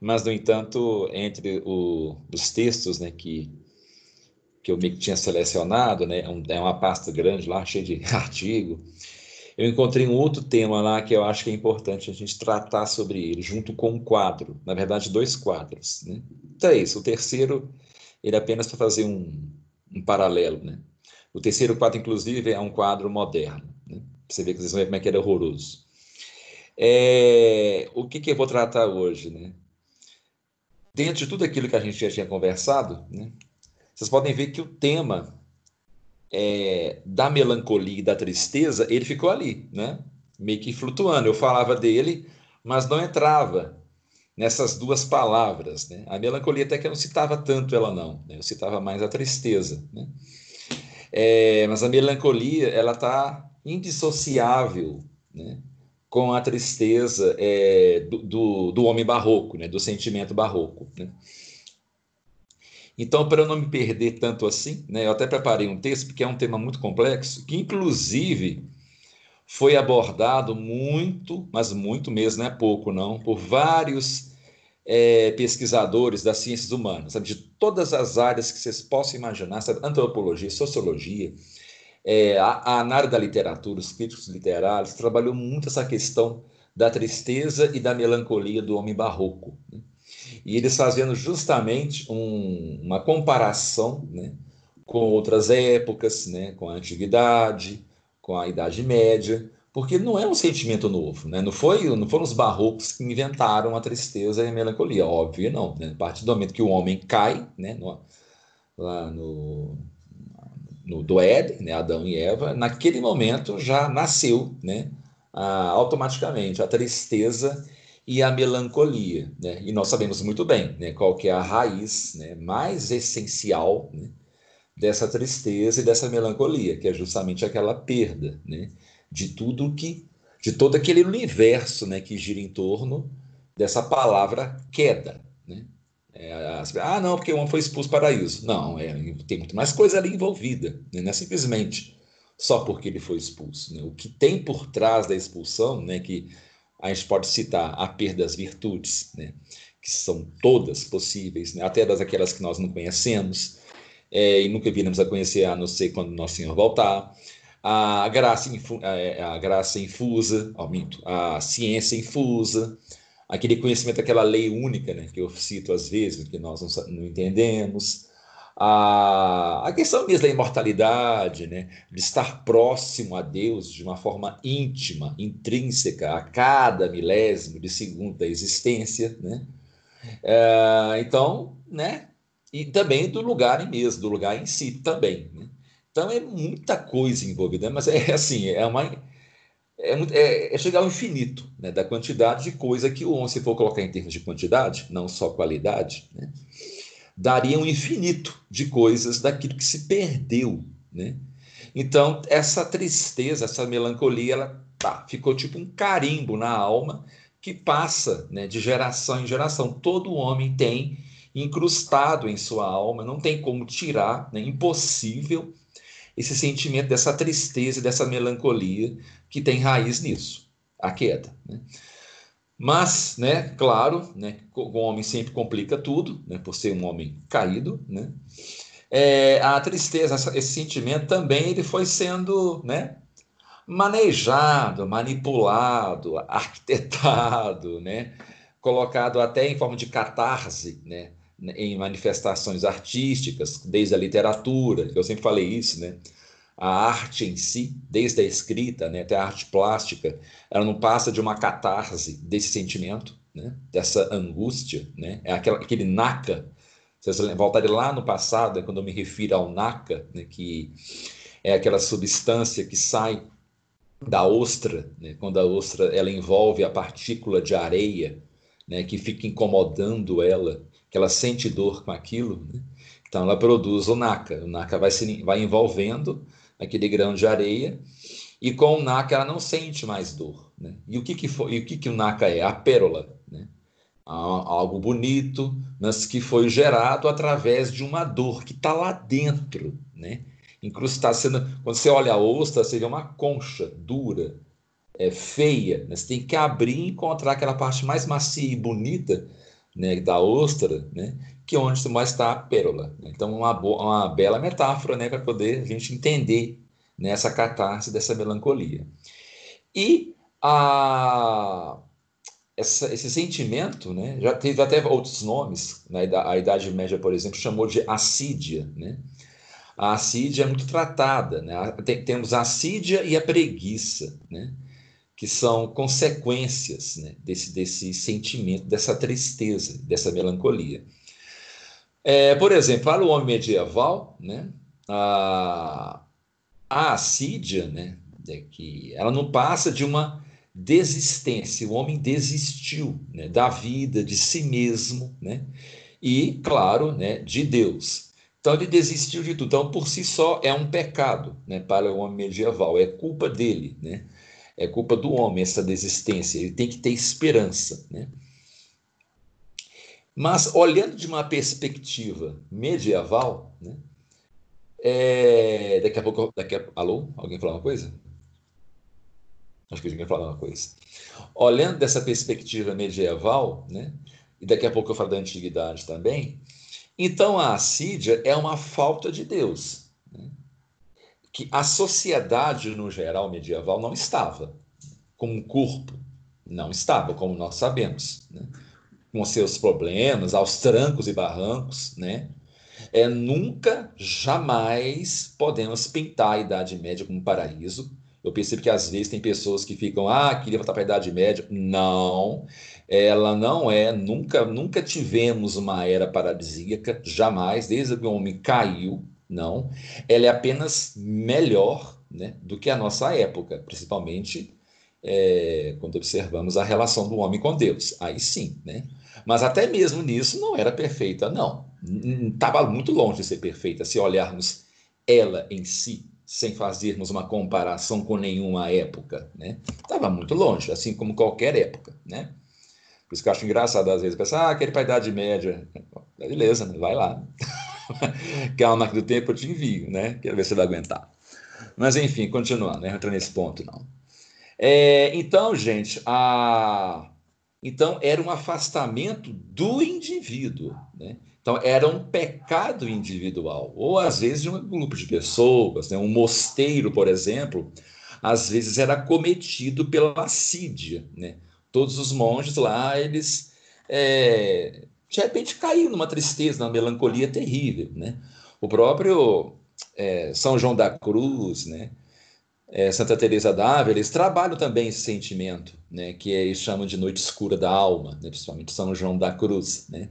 mas, no entanto, entre o, os textos né, que, que eu me tinha selecionado, né, é, é uma pasta grande lá, cheia de artigo, eu encontrei um outro tema lá que eu acho que é importante a gente tratar sobre ele, junto com um quadro, na verdade, dois quadros. Né? É isso, o terceiro, ele é apenas para fazer um, um paralelo. Né? O terceiro quadro, inclusive, é um quadro moderno. Né? Você vê que vocês vão ver como é que era horroroso. É, o que, que eu vou tratar hoje? Né? Dentro de tudo aquilo que a gente já tinha conversado, né? vocês podem ver que o tema é, da melancolia e da tristeza, ele ficou ali, né? meio que flutuando. Eu falava dele, mas não entrava nessas duas palavras. Né? A melancolia até que eu não citava tanto ela não, né? eu citava mais a tristeza. Né? É, mas a melancolia ela está indissociável né? Com a tristeza é, do, do, do, homem barroco, né? do sentimento barroco. Né? Então, para eu não me perder tanto assim, né, eu até preparei um texto, porque é um tema muito complexo, que inclusive foi abordado muito, mas muito mesmo, não é pouco não, por vários é, pesquisadores das ciências humanas, sabe, de todas as áreas que vocês possam imaginar, sabe, antropologia, sociologia, é, a, a, área da literatura, os críticos literários, trabalhou muito essa questão da tristeza e da melancolia do homem barroco. Né? e eles fazendo justamente um, uma comparação né, com outras épocas, né, com a antiguidade, com a Idade Média, porque não é um sentimento novo, né? não, foi, não foram os barrocos que inventaram a tristeza e a melancolia, óbvio não. Né? A partir do momento que o homem cai, né, no, lá no, no, do Éden, né, Adão e Eva, naquele momento já nasceu né, a, automaticamente a tristeza e a melancolia. Né? E nós sabemos muito bem né, qual que é a raiz né, mais essencial né, dessa tristeza e dessa melancolia, que é justamente aquela perda né, de tudo que, de todo aquele universo né, que gira em torno dessa palavra queda. É, ah, não, porque homem foi expulso para isso. Não, é, tem muito mais coisa ali envolvida, né? não é simplesmente só porque ele foi expulso. Né? O que tem por trás da expulsão, né, que a gente pode citar a perda das virtudes, né? que são todas possíveis, né? até das aquelas que nós não conhecemos é, e nunca viremos a conhecer, a não ser quando nosso Senhor voltar. A graça, é, a graça infusa, minto, a ciência infusa, aquele conhecimento, aquela lei única, né, que eu cito às vezes, que nós não, não entendemos, a, a questão mesmo da imortalidade, né? de estar próximo a Deus de uma forma íntima, intrínseca, a cada milésimo de segundo da existência. Né? É, então, né? e também do lugar mesmo, do lugar em si também. Né? Então é muita coisa envolvida, mas é assim, é uma. É, é, é, chegar ao infinito né, da quantidade de coisa que o se for colocar em termos de quantidade, não só qualidade, né, daria um infinito de coisas daquilo que se perdeu, né? Então, essa tristeza, essa melancolia, ela tá, ficou tipo um carimbo na alma que passa né, de geração em geração. Todo homem tem incrustado em sua alma, não tem como tirar, né, impossível esse sentimento dessa tristeza, dessa melancolia que tem raiz nisso, a queda. Né? Mas, né, claro, né, o homem sempre complica tudo, né, por ser um homem caído, né? É, a tristeza, esse sentimento também ele foi sendo, né, manejado, manipulado, arquitetado, né, colocado até em forma de catarse, né, em manifestações artísticas, desde a literatura, que eu sempre falei isso, né, a arte em si, desde a escrita né, até a arte plástica, ela não passa de uma catarse desse sentimento, né, dessa angústia, né, é aquela, aquele naca. Vocês voltarem lá no passado, é quando eu me refiro ao naca, né, que é aquela substância que sai da ostra, né, quando a ostra ela envolve a partícula de areia, né, que fica incomodando ela, que ela sente dor com aquilo, né? então ela produz o naca. O naca vai se vai envolvendo aquele grão de areia, e com o NACA ela não sente mais dor. Né? E o que, que, foi, e o, que, que o NACA é? A pérola. Né? Algo bonito, mas que foi gerado através de uma dor que está lá dentro, né? incrustada. Sendo, quando você olha a ostra, vê uma concha dura, é, feia. Né? Você tem que abrir e encontrar aquela parte mais macia e bonita né, da ostra, né, que é onde mais está a pérola. Então, uma, uma bela metáfora né, para poder a gente entender né, essa catarse dessa melancolia. E a, essa, esse sentimento, né, já teve até outros nomes, na né, a Idade Média, por exemplo, chamou de assídia. Né? A assídia é muito tratada, né? Tem, temos a assídia e a preguiça, né? Que são consequências né, desse, desse sentimento, dessa tristeza, dessa melancolia. É, por exemplo, para o homem medieval, né, a, a assídia, né, é que ela não passa de uma desistência. O homem desistiu né, da vida, de si mesmo, né, e, claro, né, de Deus. Então, ele desistiu de tudo. Então, por si só, é um pecado né, para o homem medieval, é culpa dele. Né? É culpa do homem essa desistência. Ele tem que ter esperança. Né? Mas, olhando de uma perspectiva medieval, né? É... daqui a pouco. Daqui a... Alô? Alguém falar uma coisa? Acho que alguém falar uma coisa. Olhando dessa perspectiva medieval, né? e daqui a pouco eu falo da antiguidade também, então a assídia é uma falta de Deus que a sociedade, no geral, medieval, não estava como um corpo, não estava, como nós sabemos, né? com seus problemas, aos trancos e barrancos, né? É, nunca, jamais podemos pintar a Idade Média como um paraíso. Eu percebo que às vezes tem pessoas que ficam, ah, queria voltar para a Idade Média. Não, ela não é, nunca, nunca tivemos uma era paradisíaca, jamais, desde que o homem caiu, não. Ela é apenas melhor né, do que a nossa época, principalmente é, quando observamos a relação do homem com Deus. Aí sim, né? Mas até mesmo nisso não era perfeita, não. Estava muito longe de ser perfeita se olharmos ela em si, sem fazermos uma comparação com nenhuma época, né? Estava muito longe, assim como qualquer época, né? Por isso que eu acho engraçado às vezes pensar, ah, ir para a Idade Média. Beleza, né? vai lá. Quer uma máquina do tempo, eu te envio, né? Quero ver se vai aguentar. Mas, enfim, continuando, não entra nesse ponto, não. É, então, gente, a... então era um afastamento do indivíduo, né? Então, era um pecado individual, ou às vezes de um grupo de pessoas, né? um mosteiro, por exemplo, às vezes era cometido pela assídia, né? Todos os monges lá, eles é, de repente caiu numa tristeza, numa melancolia terrível, né? O próprio é, São João da Cruz, né? É, Santa Teresa d'Ávila, eles trabalham também esse sentimento, né? Que eles chamam de noite escura da alma, né? principalmente São João da Cruz, né?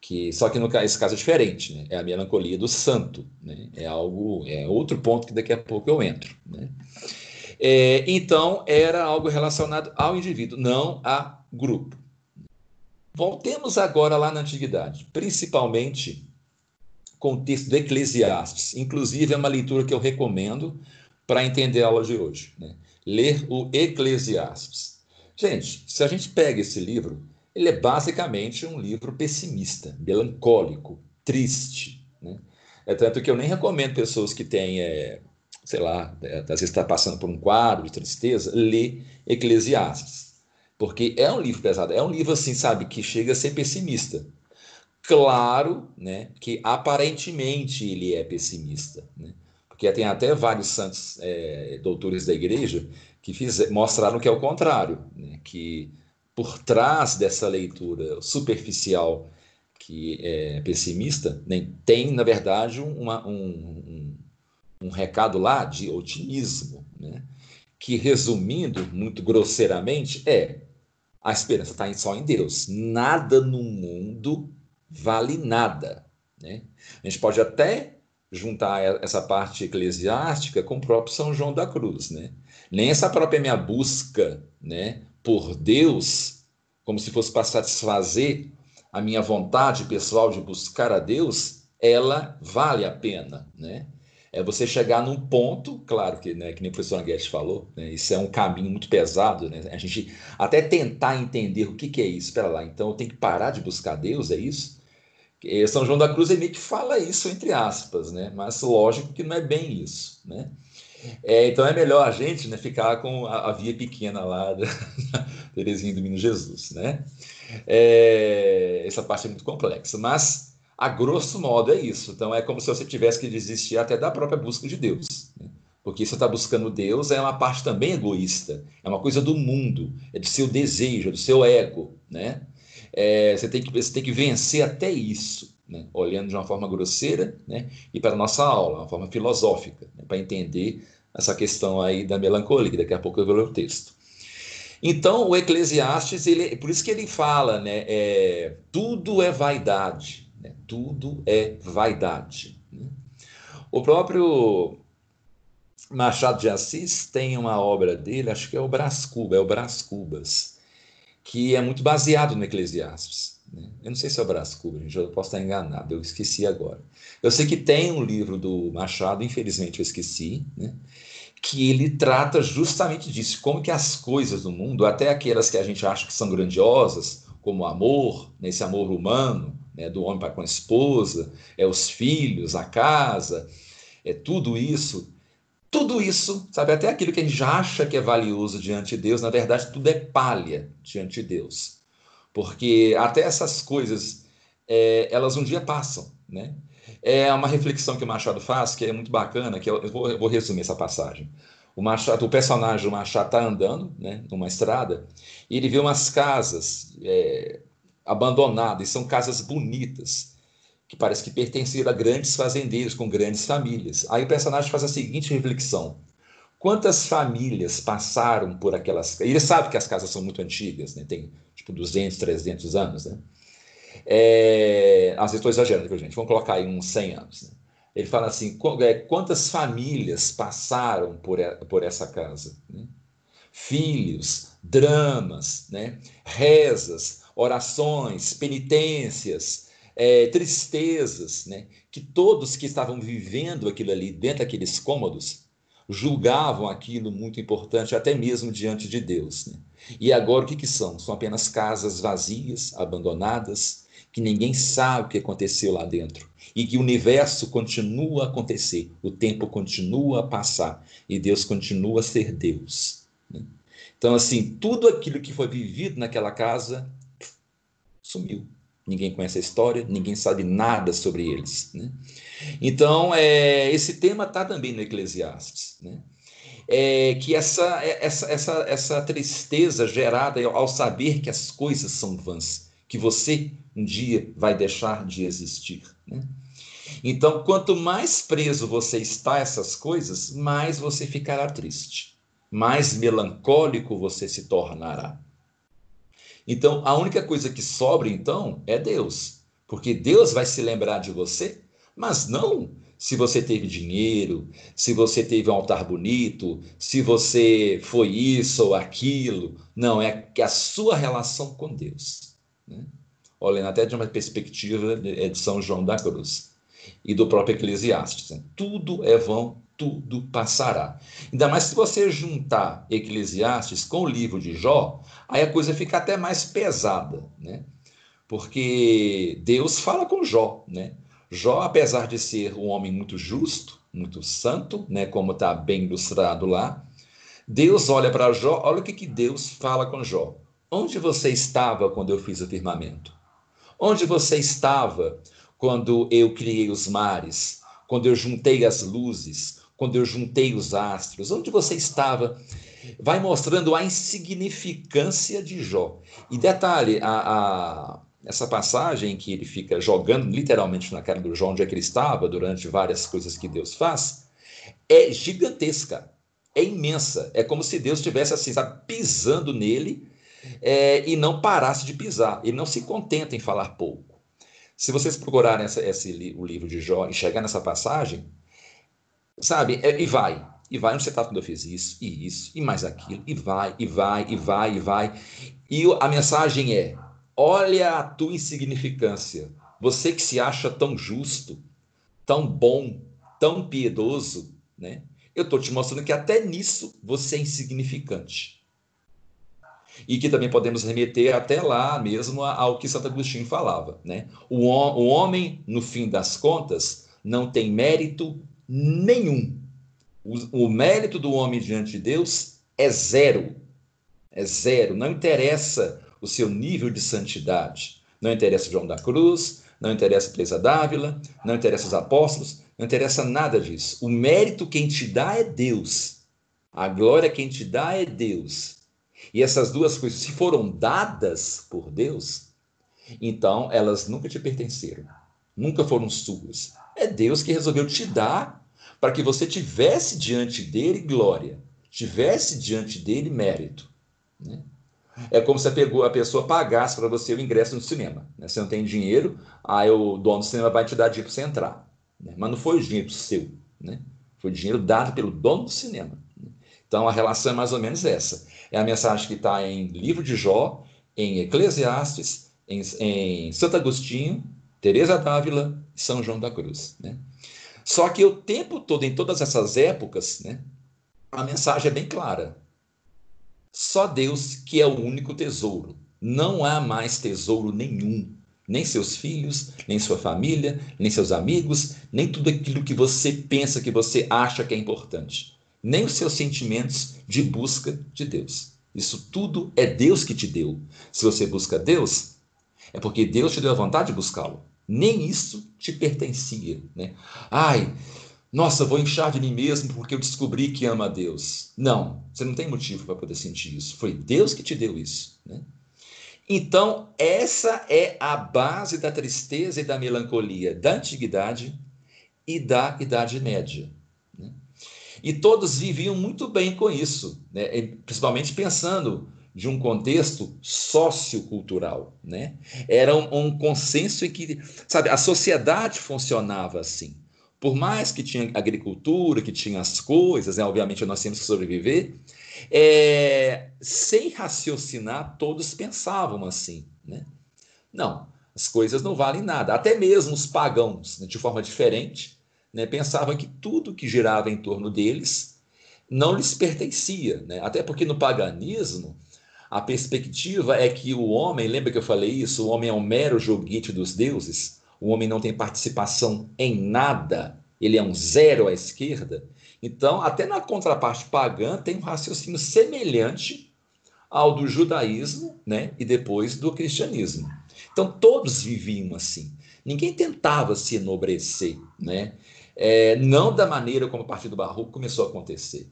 Que só que no esse caso é diferente, né? É a melancolia do santo, né? É algo, é outro ponto que daqui a pouco eu entro, né? É, então era algo relacionado ao indivíduo, não a grupo. Voltemos agora lá na antiguidade, principalmente com o texto do Eclesiastes. Inclusive, é uma leitura que eu recomendo para entender a aula de hoje. Né? Ler o Eclesiastes. Gente, se a gente pega esse livro, ele é basicamente um livro pessimista, melancólico, triste. Né? É tanto que eu nem recomendo pessoas que têm, é, sei lá, é, às vezes está passando por um quadro de tristeza, ler Eclesiastes porque é um livro pesado, é um livro assim, sabe, que chega a ser pessimista. Claro, né, que aparentemente ele é pessimista, né? Porque tem até vários santos é, doutores da igreja que fiz, mostraram que é o contrário, né? que por trás dessa leitura superficial que é pessimista, né, tem, na verdade, uma, um, um, um, recado lá de otimismo, né? que, resumindo muito grosseiramente, é a esperança está só em Deus. Nada no mundo vale nada. Né? A gente pode até juntar essa parte eclesiástica com o próprio São João da Cruz. Né? Nem essa própria minha busca né, por Deus, como se fosse para satisfazer a minha vontade pessoal de buscar a Deus, ela vale a pena. Né? É você chegar num ponto, claro que, né, que nem o professor Guedes falou, né, isso é um caminho muito pesado, né, a gente até tentar entender o que, que é isso, espera lá, então eu tenho que parar de buscar Deus, é isso? São João da Cruz ele meio que fala isso entre aspas, né, mas lógico que não é bem isso, né. É, então é melhor a gente né, ficar com a, a via pequena lá da Terezinha do Menino Jesus, né? É, essa parte é muito complexa, mas a grosso modo é isso. Então é como se você tivesse que desistir até da própria busca de Deus. Né? Porque você está buscando Deus é uma parte também egoísta, é uma coisa do mundo, é do seu desejo, é do seu ego, né? É, você, tem que, você tem que vencer até isso, né? olhando de uma forma grosseira, né? E para a nossa aula, uma forma filosófica, né? para entender essa questão aí da melancolia, daqui a pouco eu vou ler o texto. Então, o Eclesiastes, ele, por isso que ele fala, né? É, tudo é vaidade? Tudo é vaidade. Né? O próprio Machado de Assis tem uma obra dele, acho que é o Brás Cubas, é o Brás Cubas, que é muito baseado no Eclesiastes. Né? Eu não sei se é o Brás Cubas, gente, eu posso estar enganado, eu esqueci agora. Eu sei que tem um livro do Machado, infelizmente eu esqueci, né? que ele trata justamente disso, como que as coisas do mundo, até aquelas que a gente acha que são grandiosas, como o amor, né, esse amor humano, né, do homem para com a esposa, é os filhos, a casa, é tudo isso, tudo isso, sabe, até aquilo que a gente acha que é valioso diante de Deus, na verdade tudo é palha diante de Deus, porque até essas coisas, é, elas um dia passam, né? É uma reflexão que o Machado faz, que é muito bacana, que eu vou, eu vou resumir essa passagem. O, Machado, o personagem do Machado está andando né, numa estrada e ele vê umas casas é, abandonadas, e são casas bonitas, que parece que pertenciam a grandes fazendeiros com grandes famílias. Aí o personagem faz a seguinte reflexão: quantas famílias passaram por aquelas. Ele sabe que as casas são muito antigas, né? tem tipo 200, 300 anos, né? É, às vezes estou exagerando, viu, gente? Vamos colocar aí uns 100 anos. Né? Ele fala assim: é, quantas famílias passaram por, por essa casa? Né? Filhos, dramas, né? rezas, orações, penitências, é, tristezas, né? que todos que estavam vivendo aquilo ali dentro daqueles cômodos julgavam aquilo muito importante, até mesmo diante de Deus. Né? E agora o que, que são? São apenas casas vazias, abandonadas, que ninguém sabe o que aconteceu lá dentro e que o universo continua a acontecer, o tempo continua a passar e Deus continua a ser Deus. Né? Então, assim, tudo aquilo que foi vivido naquela casa sumiu. Ninguém conhece a história, ninguém sabe nada sobre eles. Né? Então, é, esse tema está também no Eclesiastes. Né? É, que essa, essa, essa, essa tristeza gerada ao saber que as coisas são vãs, que você um dia vai deixar de existir. Né? Então, quanto mais preso você está a essas coisas, mais você ficará triste, mais melancólico você se tornará. Então, a única coisa que sobra, então, é Deus, porque Deus vai se lembrar de você, mas não se você teve dinheiro, se você teve um altar bonito, se você foi isso ou aquilo. Não, é que a sua relação com Deus. Né? Olhando até de uma perspectiva de São João da Cruz e do próprio Eclesiastes. Né? Tudo é vão, tudo passará. Ainda mais se você juntar Eclesiastes com o livro de Jó, aí a coisa fica até mais pesada, né? Porque Deus fala com Jó, né? Jó, apesar de ser um homem muito justo, muito santo, né, como está bem ilustrado lá, Deus olha para Jó, olha o que, que Deus fala com Jó. Onde você estava quando eu fiz o firmamento? Onde você estava quando eu criei os mares? Quando eu juntei as luzes? Quando eu juntei os astros? Onde você estava? Vai mostrando a insignificância de Jó. E detalhe, a, a, essa passagem que ele fica jogando literalmente na cara do Jó, onde é que ele estava durante várias coisas que Deus faz, é gigantesca, é imensa. É como se Deus estivesse assim, sabe, pisando nele é, e não parasse de pisar. Ele não se contenta em falar pouco. Se vocês procurarem essa, esse, o livro de Jó e chegar nessa passagem, sabe, é, e vai, e vai, você está quando eu fiz isso, e isso, e mais aquilo, e vai, e vai, e vai, e vai. E a mensagem é: olha a tua insignificância. Você que se acha tão justo, tão bom, tão piedoso, né? Eu estou te mostrando que até nisso você é insignificante e que também podemos remeter até lá mesmo ao que Santo Agostinho falava. Né? O, o homem, no fim das contas, não tem mérito nenhum. O, o mérito do homem diante de Deus é zero. É zero. Não interessa o seu nível de santidade. Não interessa João da Cruz, não interessa Teresa d'Ávila, não interessa os apóstolos, não interessa nada disso. O mérito quem te dá é Deus. A glória quem te dá é Deus. E essas duas coisas, se foram dadas por Deus, então elas nunca te pertenceram, nunca foram suas. É Deus que resolveu te dar para que você tivesse diante dele glória, tivesse diante dele mérito. Né? É como se a, pessoa pagasse para você o ingresso no cinema. Né? Você não tem dinheiro, aí o dono do cinema vai te dar dinheiro para você entrar. Né? Mas não foi o dinheiro seu, né? foi o dinheiro dado pelo dono do cinema. Né? Então a relação é mais ou menos essa. É a mensagem que está em Livro de Jó, em Eclesiastes, em, em Santo Agostinho, Teresa d'Ávila e São João da Cruz. Né? Só que o tempo todo, em todas essas épocas, né, a mensagem é bem clara. Só Deus que é o único tesouro. Não há mais tesouro nenhum. Nem seus filhos, nem sua família, nem seus amigos, nem tudo aquilo que você pensa, que você acha que é importante. Nem os seus sentimentos de busca de Deus. Isso tudo é Deus que te deu. Se você busca Deus, é porque Deus te deu a vontade de buscá-lo. Nem isso te pertencia. Né? Ai, nossa, vou inchar de mim mesmo porque eu descobri que ama a Deus. Não, você não tem motivo para poder sentir isso. Foi Deus que te deu isso. Né? Então, essa é a base da tristeza e da melancolia da antiguidade e da Idade Média. Né? E todos viviam muito bem com isso, né? principalmente pensando de um contexto sociocultural, né? Era um, um consenso em que, sabe, a sociedade funcionava assim. Por mais que tinha agricultura, que tinha as coisas, né? obviamente nós temos que sobreviver, é, sem raciocinar, todos pensavam assim. Né? Não, as coisas não valem nada. Até mesmo os pagãos, né, de forma diferente, né, pensavam que tudo que girava em torno deles não lhes pertencia. Né? Até porque no paganismo, a perspectiva é que o homem, lembra que eu falei isso? O homem é um mero joguete dos deuses o homem não tem participação em nada, ele é um zero à esquerda. Então, até na contraparte pagã, tem um raciocínio semelhante ao do judaísmo né, e depois do cristianismo. Então, todos viviam assim. Ninguém tentava se enobrecer, né? É, não da maneira como a partir do Barroco começou a acontecer.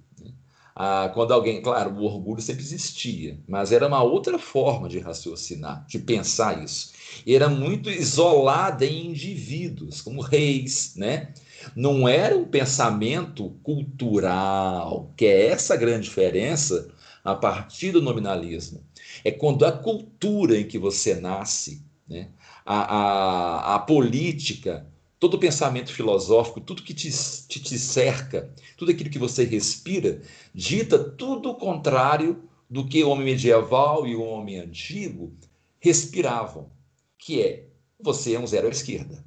Ah, quando alguém, claro, o orgulho sempre existia, mas era uma outra forma de raciocinar, de pensar isso era muito isolada em indivíduos, como reis, né? Não era um pensamento cultural, que é essa grande diferença a partir do nominalismo. É quando a cultura em que você nasce, né? a, a, a política, todo pensamento filosófico, tudo que te, te, te cerca, tudo aquilo que você respira, dita tudo o contrário do que o homem medieval e o homem antigo respiravam que é você é um zero à esquerda.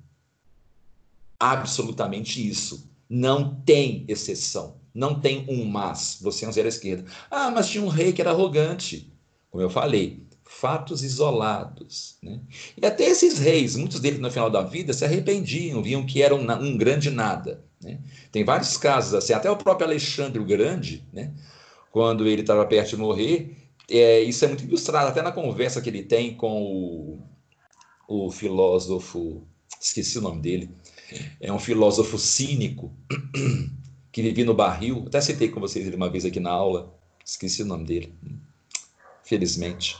Absolutamente isso. Não tem exceção. Não tem um mas. Você é um zero à esquerda. Ah, mas tinha um rei que era arrogante. Como eu falei, fatos isolados. Né? E até esses reis, muitos deles no final da vida se arrependiam, viam que eram um grande nada. Né? Tem vários casos assim, até o próprio Alexandre o Grande, né? quando ele estava perto de morrer, é, isso é muito ilustrado até na conversa que ele tem com o o filósofo, esqueci o nome dele, é um filósofo cínico que vivia no barril. Até citei com vocês ele uma vez aqui na aula, esqueci o nome dele, felizmente.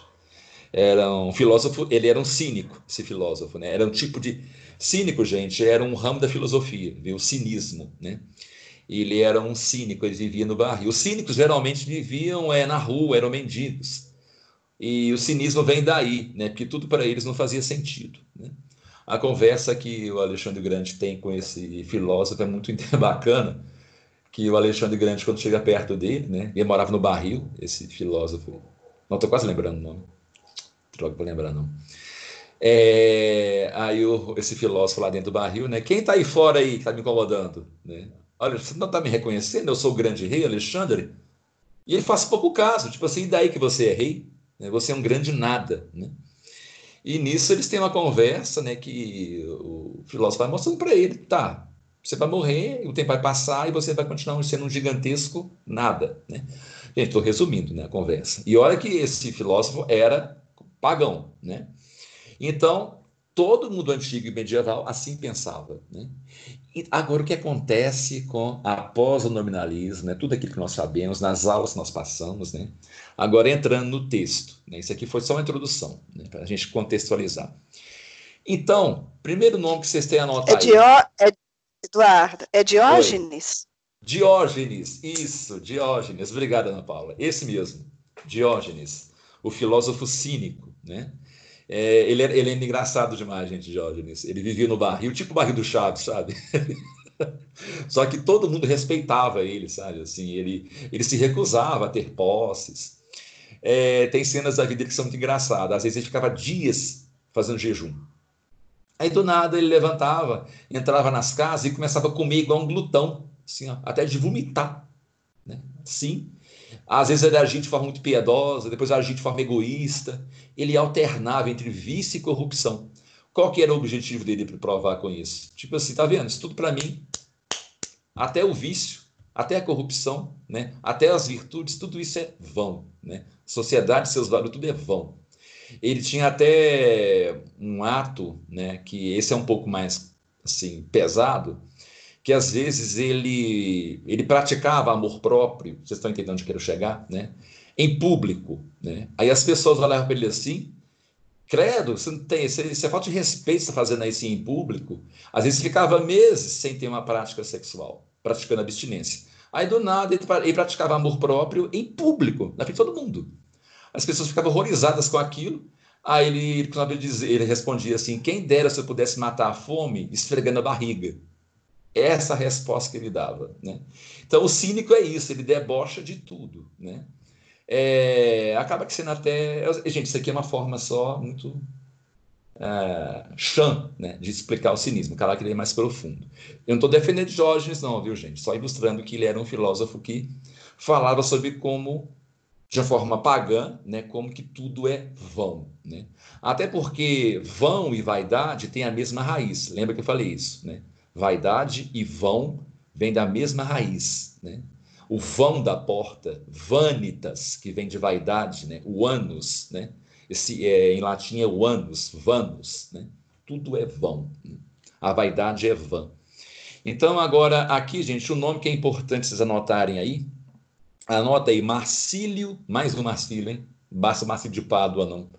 Era um filósofo, ele era um cínico, esse filósofo, né? Era um tipo de cínico, gente, era um ramo da filosofia, viu? o cinismo, né? Ele era um cínico, ele vivia no barril. Os cínicos geralmente viviam é, na rua, eram mendigos. E o cinismo vem daí, né? porque tudo para eles não fazia sentido. Né? A conversa que o Alexandre Grande tem com esse filósofo é muito bacana, que o Alexandre Grande, quando chega perto dele, né? ele morava no barril, esse filósofo, não estou quase lembrando o nome, droga para lembrar não. É, aí o, esse filósofo lá dentro do barril, né? Quem está aí fora aí que está me incomodando? Né? Olha, você não está me reconhecendo? Eu sou o grande rei, Alexandre. E ele faz pouco caso, tipo assim, e daí que você é rei? Né? Você é um grande nada. Né? E nisso eles têm uma conversa né, que o filósofo vai mostrando para ele: tá, você vai morrer, o tempo vai passar e você vai continuar sendo um gigantesco nada. Né? Gente, estou resumindo né, a conversa. E olha que esse filósofo era pagão. Né? Então, Todo mundo antigo e medieval assim pensava. Né? E agora, o que acontece com após o nominalismo, né? tudo aquilo que nós sabemos, nas aulas que nós passamos, né? agora entrando no texto. Né? Isso aqui foi só uma introdução, né? para a gente contextualizar. Então, primeiro nome que vocês têm anotado. É, Dió... é Eduardo, é Diógenes? Oi. Diógenes, isso, Diógenes. Obrigada, Ana Paula. Esse mesmo, Diógenes, o filósofo cínico, né? É, ele, é, ele é engraçado demais, gente, Diógenes. Ele vivia no barril, tipo o barril do Chaves, sabe? Só que todo mundo respeitava ele, sabe? Assim, ele, ele se recusava a ter posses. É, tem cenas da vida que são muito engraçadas. Às vezes ele ficava dias fazendo jejum. Aí do nada ele levantava, entrava nas casas e começava a comer igual um glutão, assim, ó, até de vomitar. Né? Sim. Às vezes ele agia de forma muito piedosa, depois agia de forma egoísta. Ele alternava entre vício e corrupção. Qual que era o objetivo dele para provar com isso? Tipo assim, tá vendo? Isso tudo para mim, até o vício, até a corrupção, né? até as virtudes, tudo isso é vão. Né? Sociedade, seus valores, tudo é vão. Ele tinha até um ato, né, que esse é um pouco mais assim pesado, que às vezes ele ele praticava amor próprio, vocês estão entendendo onde eu quero chegar, né? Em público, né? Aí as pessoas olhavam para ele assim, credo, você não tem, você, você é falta de respeito está fazendo isso em público. Às vezes ficava meses sem ter uma prática sexual, praticando abstinência. Aí do nada ele, ele praticava amor próprio em público, na frente de todo mundo. As pessoas ficavam horrorizadas com aquilo. Aí ele, ele respondia assim: quem dera se eu pudesse matar a fome esfregando a barriga. Essa resposta que ele dava. Né? Então, o cínico é isso, ele debocha de tudo. Né? É, acaba que sendo até. Gente, isso aqui é uma forma só muito é, chã né, de explicar o cinismo, cara que ele é mais profundo. Eu não estou defendendo Diógenes, não, viu, gente? Só ilustrando que ele era um filósofo que falava sobre como de uma forma pagã, né, como que tudo é vão. Né? Até porque vão e vaidade têm a mesma raiz. Lembra que eu falei isso? Né? Vaidade e vão vêm da mesma raiz. Né? O vão da porta, vanitas, que vem de vaidade, né? o anus, né? Esse, é, em latim é o anus, vanus. Né? Tudo é vão. Né? A vaidade é vã. Então, agora, aqui, gente, o nome que é importante vocês anotarem aí Anota aí, Marcílio, mais um Marcílio, hein? Basta Marcílio de Pádua, não.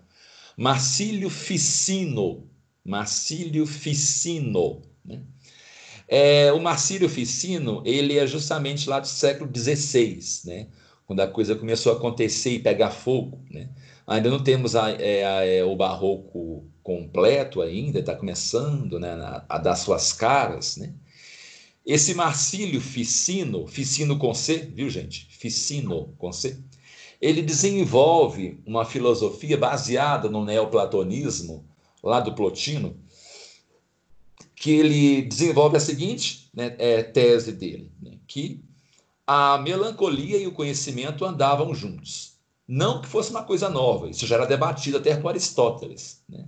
Marcílio Ficino. Marcílio Ficino. Né? É, o Marcílio Ficino, ele é justamente lá do século XVI, né? quando a coisa começou a acontecer e pegar fogo. Né? Ainda não temos a, é, a, é, o barroco completo ainda, está começando né, a, a dar suas caras, né? Esse Marcílio Ficino, Ficino com C, viu gente? Ficino com C, ele desenvolve uma filosofia baseada no neoplatonismo, lá do Plotino, que ele desenvolve a seguinte né, é, tese dele, né, que a melancolia e o conhecimento andavam juntos. Não que fosse uma coisa nova, isso já era debatido até por Aristóteles. Né?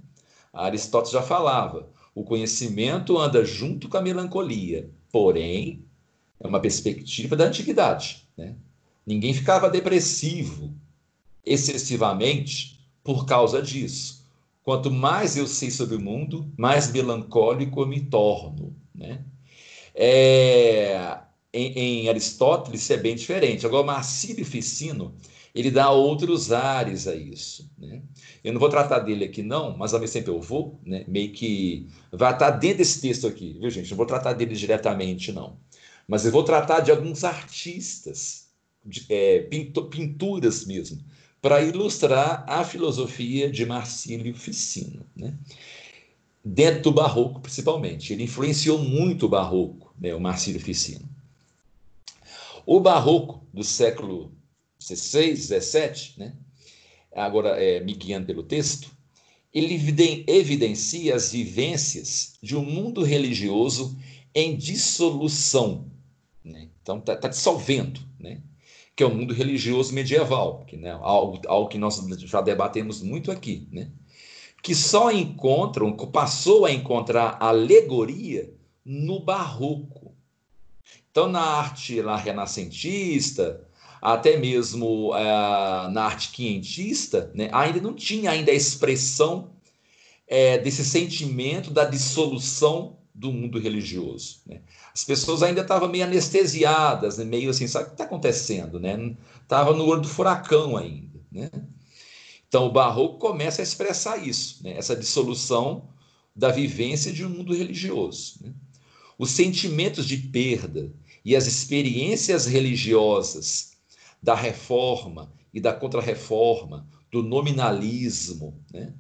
Aristóteles já falava, o conhecimento anda junto com a melancolia, porém, é uma perspectiva da antiguidade. Né? Ninguém ficava depressivo excessivamente por causa disso. Quanto mais eu sei sobre o mundo, mais melancólico eu me torno. Né? É, em, em, Aristóteles é bem diferente. Agora, Marcílio Ficino, ele dá outros ares a isso. Né? Eu não vou tratar dele aqui, não, mas ao mesmo tempo eu vou, né? meio que vai estar dentro desse texto aqui, viu, gente? Não vou tratar dele diretamente, não. Mas eu vou tratar de alguns artistas, de, é, pinturas mesmo, para ilustrar a filosofia de Marcílio Ficino. Né? Dentro do barroco, principalmente. Ele influenciou muito o barroco, né, o Marcílio Ficino. O barroco do século XVI, XVII, né? agora é, me guiando pelo texto, ele evidencia as vivências de um mundo religioso em dissolução. Né? Então, está tá dissolvendo, né? Que é o mundo religioso medieval, que, né, algo, algo que nós já debatemos muito aqui, né? que só encontram, passou a encontrar alegoria no barroco. Então, na arte lá renascentista, até mesmo uh, na arte quinhentista, né, ainda não tinha ainda a expressão é, desse sentimento da dissolução do mundo religioso. Né? As pessoas ainda estavam meio anestesiadas, né? meio assim, sabe o que está acontecendo? Né? Estava no olho do furacão ainda. Né? Então o barroco começa a expressar isso, né? essa dissolução da vivência de um mundo religioso. Né? Os sentimentos de perda e as experiências religiosas da reforma e da contrarreforma, do nominalismo, né?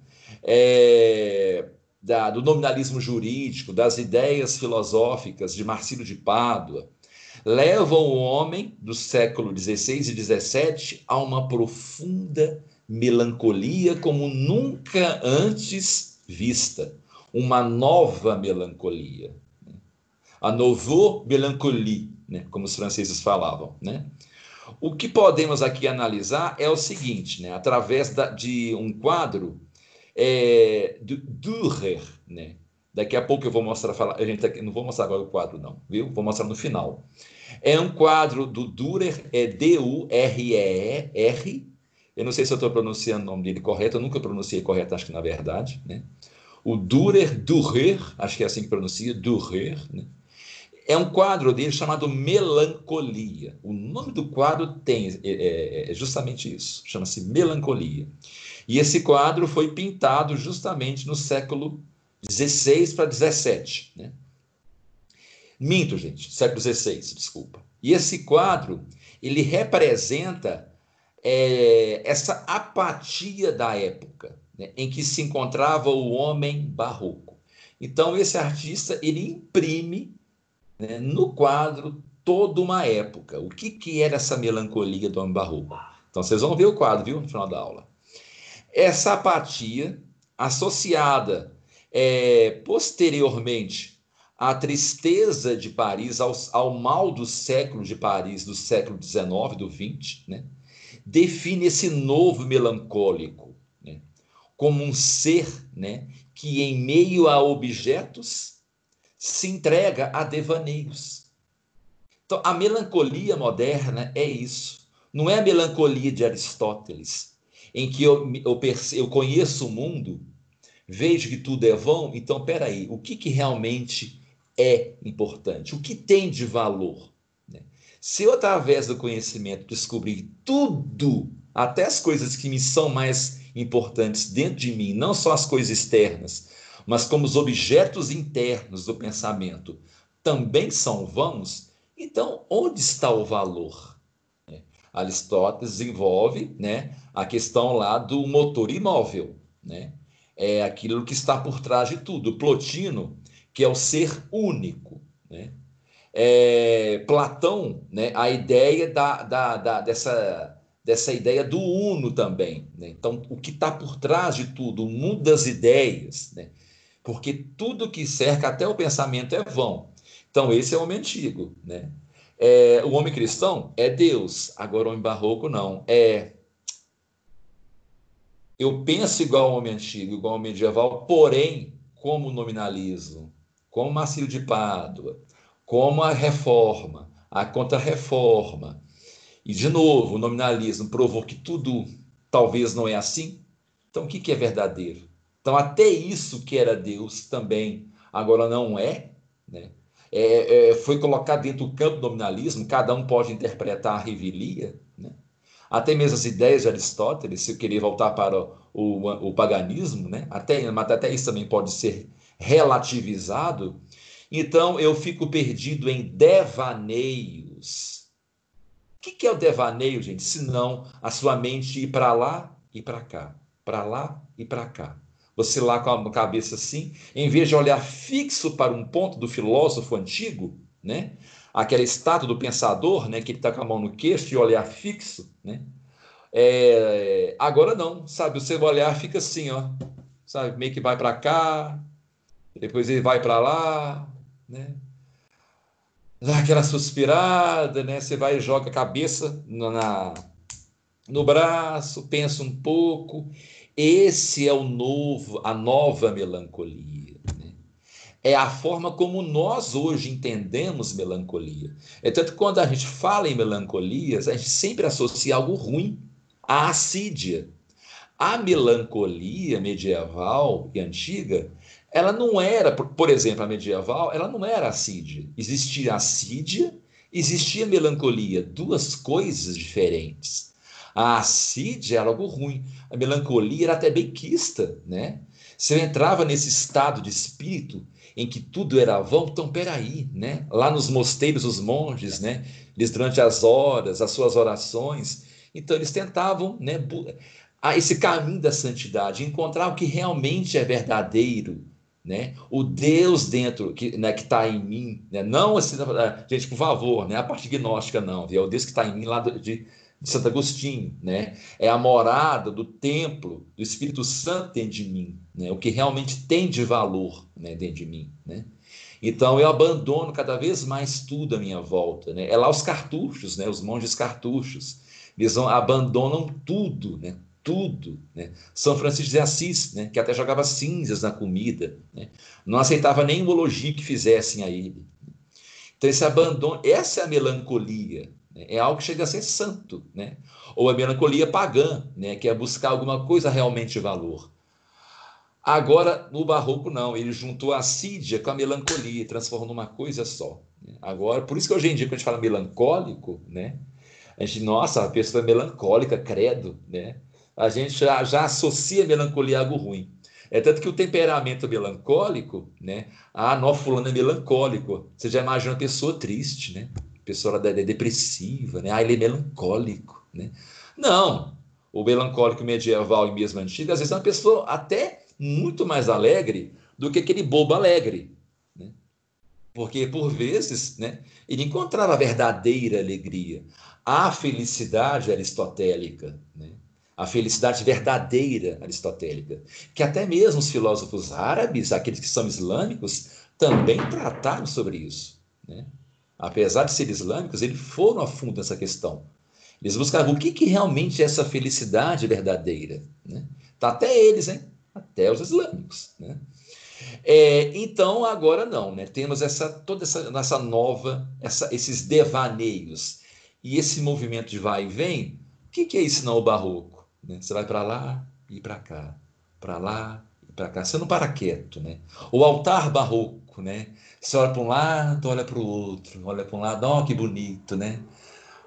É, da, do nominalismo jurídico, das ideias filosóficas de Marcílio de Pádua, levam o homem do século XVI e XVII a uma profunda melancolia como nunca antes vista, uma nova melancolia, né? a nouveau melancolie, né? como os franceses falavam, né? O que podemos aqui analisar é o seguinte, né? através da, de um quadro é, do Dürer, né? Daqui a pouco eu vou mostrar, falar, a gente tá, não vou mostrar agora o quadro não, viu? Vou mostrar no final. É um quadro do Dürer, é D-U-R-E-R. Eu não sei se eu estou pronunciando o nome dele correto, eu nunca pronunciei correto, acho que na verdade, né? O Dürer, Dürer, acho que é assim que pronuncia, Dürer, né? É um quadro dele chamado Melancolia. O nome do quadro tem é, é, é justamente isso, chama-se Melancolia. E esse quadro foi pintado justamente no século XVI para XVII. Né? Minto, gente, século XVI, desculpa. E esse quadro, ele representa é, essa apatia da época, né, em que se encontrava o homem barroco. Então, esse artista, ele imprime né, no quadro toda uma época. O que, que era essa melancolia do homem barroco? Então, vocês vão ver o quadro, viu, no final da aula. Essa apatia, associada é, posteriormente à tristeza de Paris, ao, ao mal do século de Paris, do século XIX, do XX, né, define esse novo melancólico né, como um ser né, que, em meio a objetos, se entrega a devaneios. Então, a melancolia moderna é isso. Não é a melancolia de Aristóteles, em que eu, eu, eu conheço o mundo, vejo que tudo é vão, então, peraí, o que, que realmente é importante? O que tem de valor? Né? Se eu, através do conhecimento, descobrir tudo, até as coisas que me são mais importantes dentro de mim, não só as coisas externas, mas como os objetos internos do pensamento também são vãos, então onde está o valor? Aristóteles desenvolve né, a questão lá do motor imóvel, né? é aquilo que está por trás de tudo. Plotino, que é o ser único. Né? É, Platão, né, a ideia da, da, da, dessa, dessa ideia do uno também. Né? Então, o que está por trás de tudo, o mundo das ideias, né? porque tudo que cerca até o pensamento é vão. Então, esse é o homem antigo. Né? É, o homem cristão é Deus, agora o homem barroco não. É eu penso igual ao homem antigo, igual ao medieval, porém, como o nominalismo, como Marcílio de Pádua, como a reforma, a contra-reforma. E, de novo, o nominalismo provou que tudo talvez não é assim. Então, o que é verdadeiro? Então, até isso que era Deus também agora não é, né? É, é, foi colocado dentro do campo do nominalismo, cada um pode interpretar a revelia, né? até mesmo as ideias de Aristóteles, se eu querer voltar para o, o, o paganismo, né? até, mas até isso também pode ser relativizado, então eu fico perdido em devaneios. O que é o devaneio, gente? Se não a sua mente ir para lá e para cá, para lá e para cá você lá com a cabeça assim, em vez de olhar fixo para um ponto do filósofo antigo, né? Aquela estátua do pensador, né? Que ele está com a mão no queixo e olhar fixo, né? É, agora não, sabe? Você vai olhar, fica assim, ó, sabe? Meio que vai para cá, depois ele vai para lá, né? Dá aquela suspirada, né? Você vai e joga a cabeça na, no braço, pensa um pouco esse é o novo, a nova melancolia. Né? É a forma como nós hoje entendemos melancolia. É tanto que quando a gente fala em melancolias, a gente sempre associa algo ruim, a assídia, A melancolia medieval e antiga, ela não era, por exemplo, a medieval, ela não era assídia. Existia assídia, existia melancolia, duas coisas diferentes. A assídia era algo ruim, a melancolia era até benquista, né? Se eu entrava nesse estado de espírito em que tudo era vão, então peraí, né? Lá nos mosteiros, os monges, né? Eles durante as horas, as suas orações, então eles tentavam, né? A esse caminho da santidade, encontrar o que realmente é verdadeiro, né? O Deus dentro que né, está em mim, né? Não assim, gente, por favor, né? A parte gnóstica não, é o Deus que está em mim lá de de Santo Agostinho, né? É a morada do templo do Espírito Santo dentro de mim, né? O que realmente tem de valor, né, dentro de mim, né? Então eu abandono cada vez mais tudo à minha volta, né? É lá os cartuchos, né? Os monges cartuchos, eles vão, abandonam tudo, né? Tudo, né? São Francisco de Assis, né? Que até jogava cinzas na comida, né? Não aceitava o elogio que fizessem a ele. Então esse abandono, essa é a melancolia? É algo que chega a ser santo, né? Ou a melancolia pagã, né? Que é buscar alguma coisa realmente de valor. Agora, no barroco, não. Ele juntou a sídia com a melancolia e transformou coisa só. Né? Agora, por isso que hoje em dia, quando a gente fala melancólico, né? A gente, nossa, a pessoa é melancólica, credo, né? A gente já, já associa melancolia a algo ruim. É tanto que o temperamento melancólico, né? Ah, não, fulano é melancólico. Você já imagina uma pessoa triste, né? Pessoa é depressiva, né? Ah, ele é melancólico, né? Não, o melancólico medieval e mesmo antigo, às vezes é uma pessoa até muito mais alegre do que aquele bobo alegre, né? Porque, por vezes, né, ele encontrava a verdadeira alegria, a felicidade aristotélica, né? a felicidade verdadeira aristotélica, que até mesmo os filósofos árabes, aqueles que são islâmicos, também trataram sobre isso. Né? Apesar de serem islâmicos, eles foram a fundo nessa questão. Eles buscavam o que, que realmente é essa felicidade verdadeira. Né? Tá até eles, hein? Até os islâmicos. Né? É, então, agora não, né? temos essa, toda essa, essa nova, essa, esses devaneios e esse movimento de vai e vem. O que, que é isso não o barroco? Né? Você vai para lá e para cá, para lá e para cá. Você não para quieto. Né? O altar barroco, né? Você olha para um lado, olha para o outro, olha para um lado, ó, oh, que bonito, né?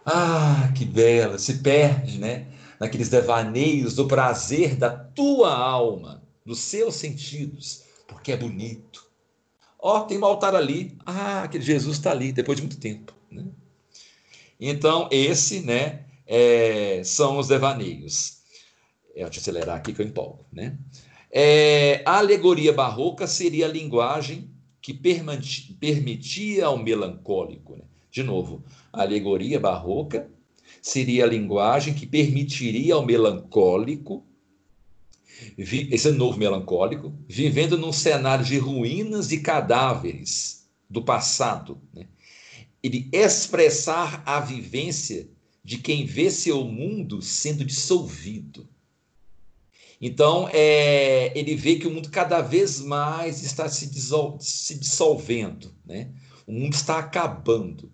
Ah, que bela, se perde, né? Naqueles devaneios do prazer da tua alma, dos seus sentidos, porque é bonito. Ó, oh, tem um altar ali. Ah, aquele Jesus está ali, depois de muito tempo, né? Então, esse, né, é, são os devaneios. É, eu te acelerar aqui que eu empolgo, né? É, a alegoria barroca seria a linguagem que permitia ao melancólico. Né? De novo, a alegoria barroca seria a linguagem que permitiria ao melancólico, esse novo melancólico, vivendo num cenário de ruínas e cadáveres do passado, né? ele expressar a vivência de quem vê seu mundo sendo dissolvido. Então, é, ele vê que o mundo cada vez mais está se, dissol se dissolvendo, né? o mundo está acabando.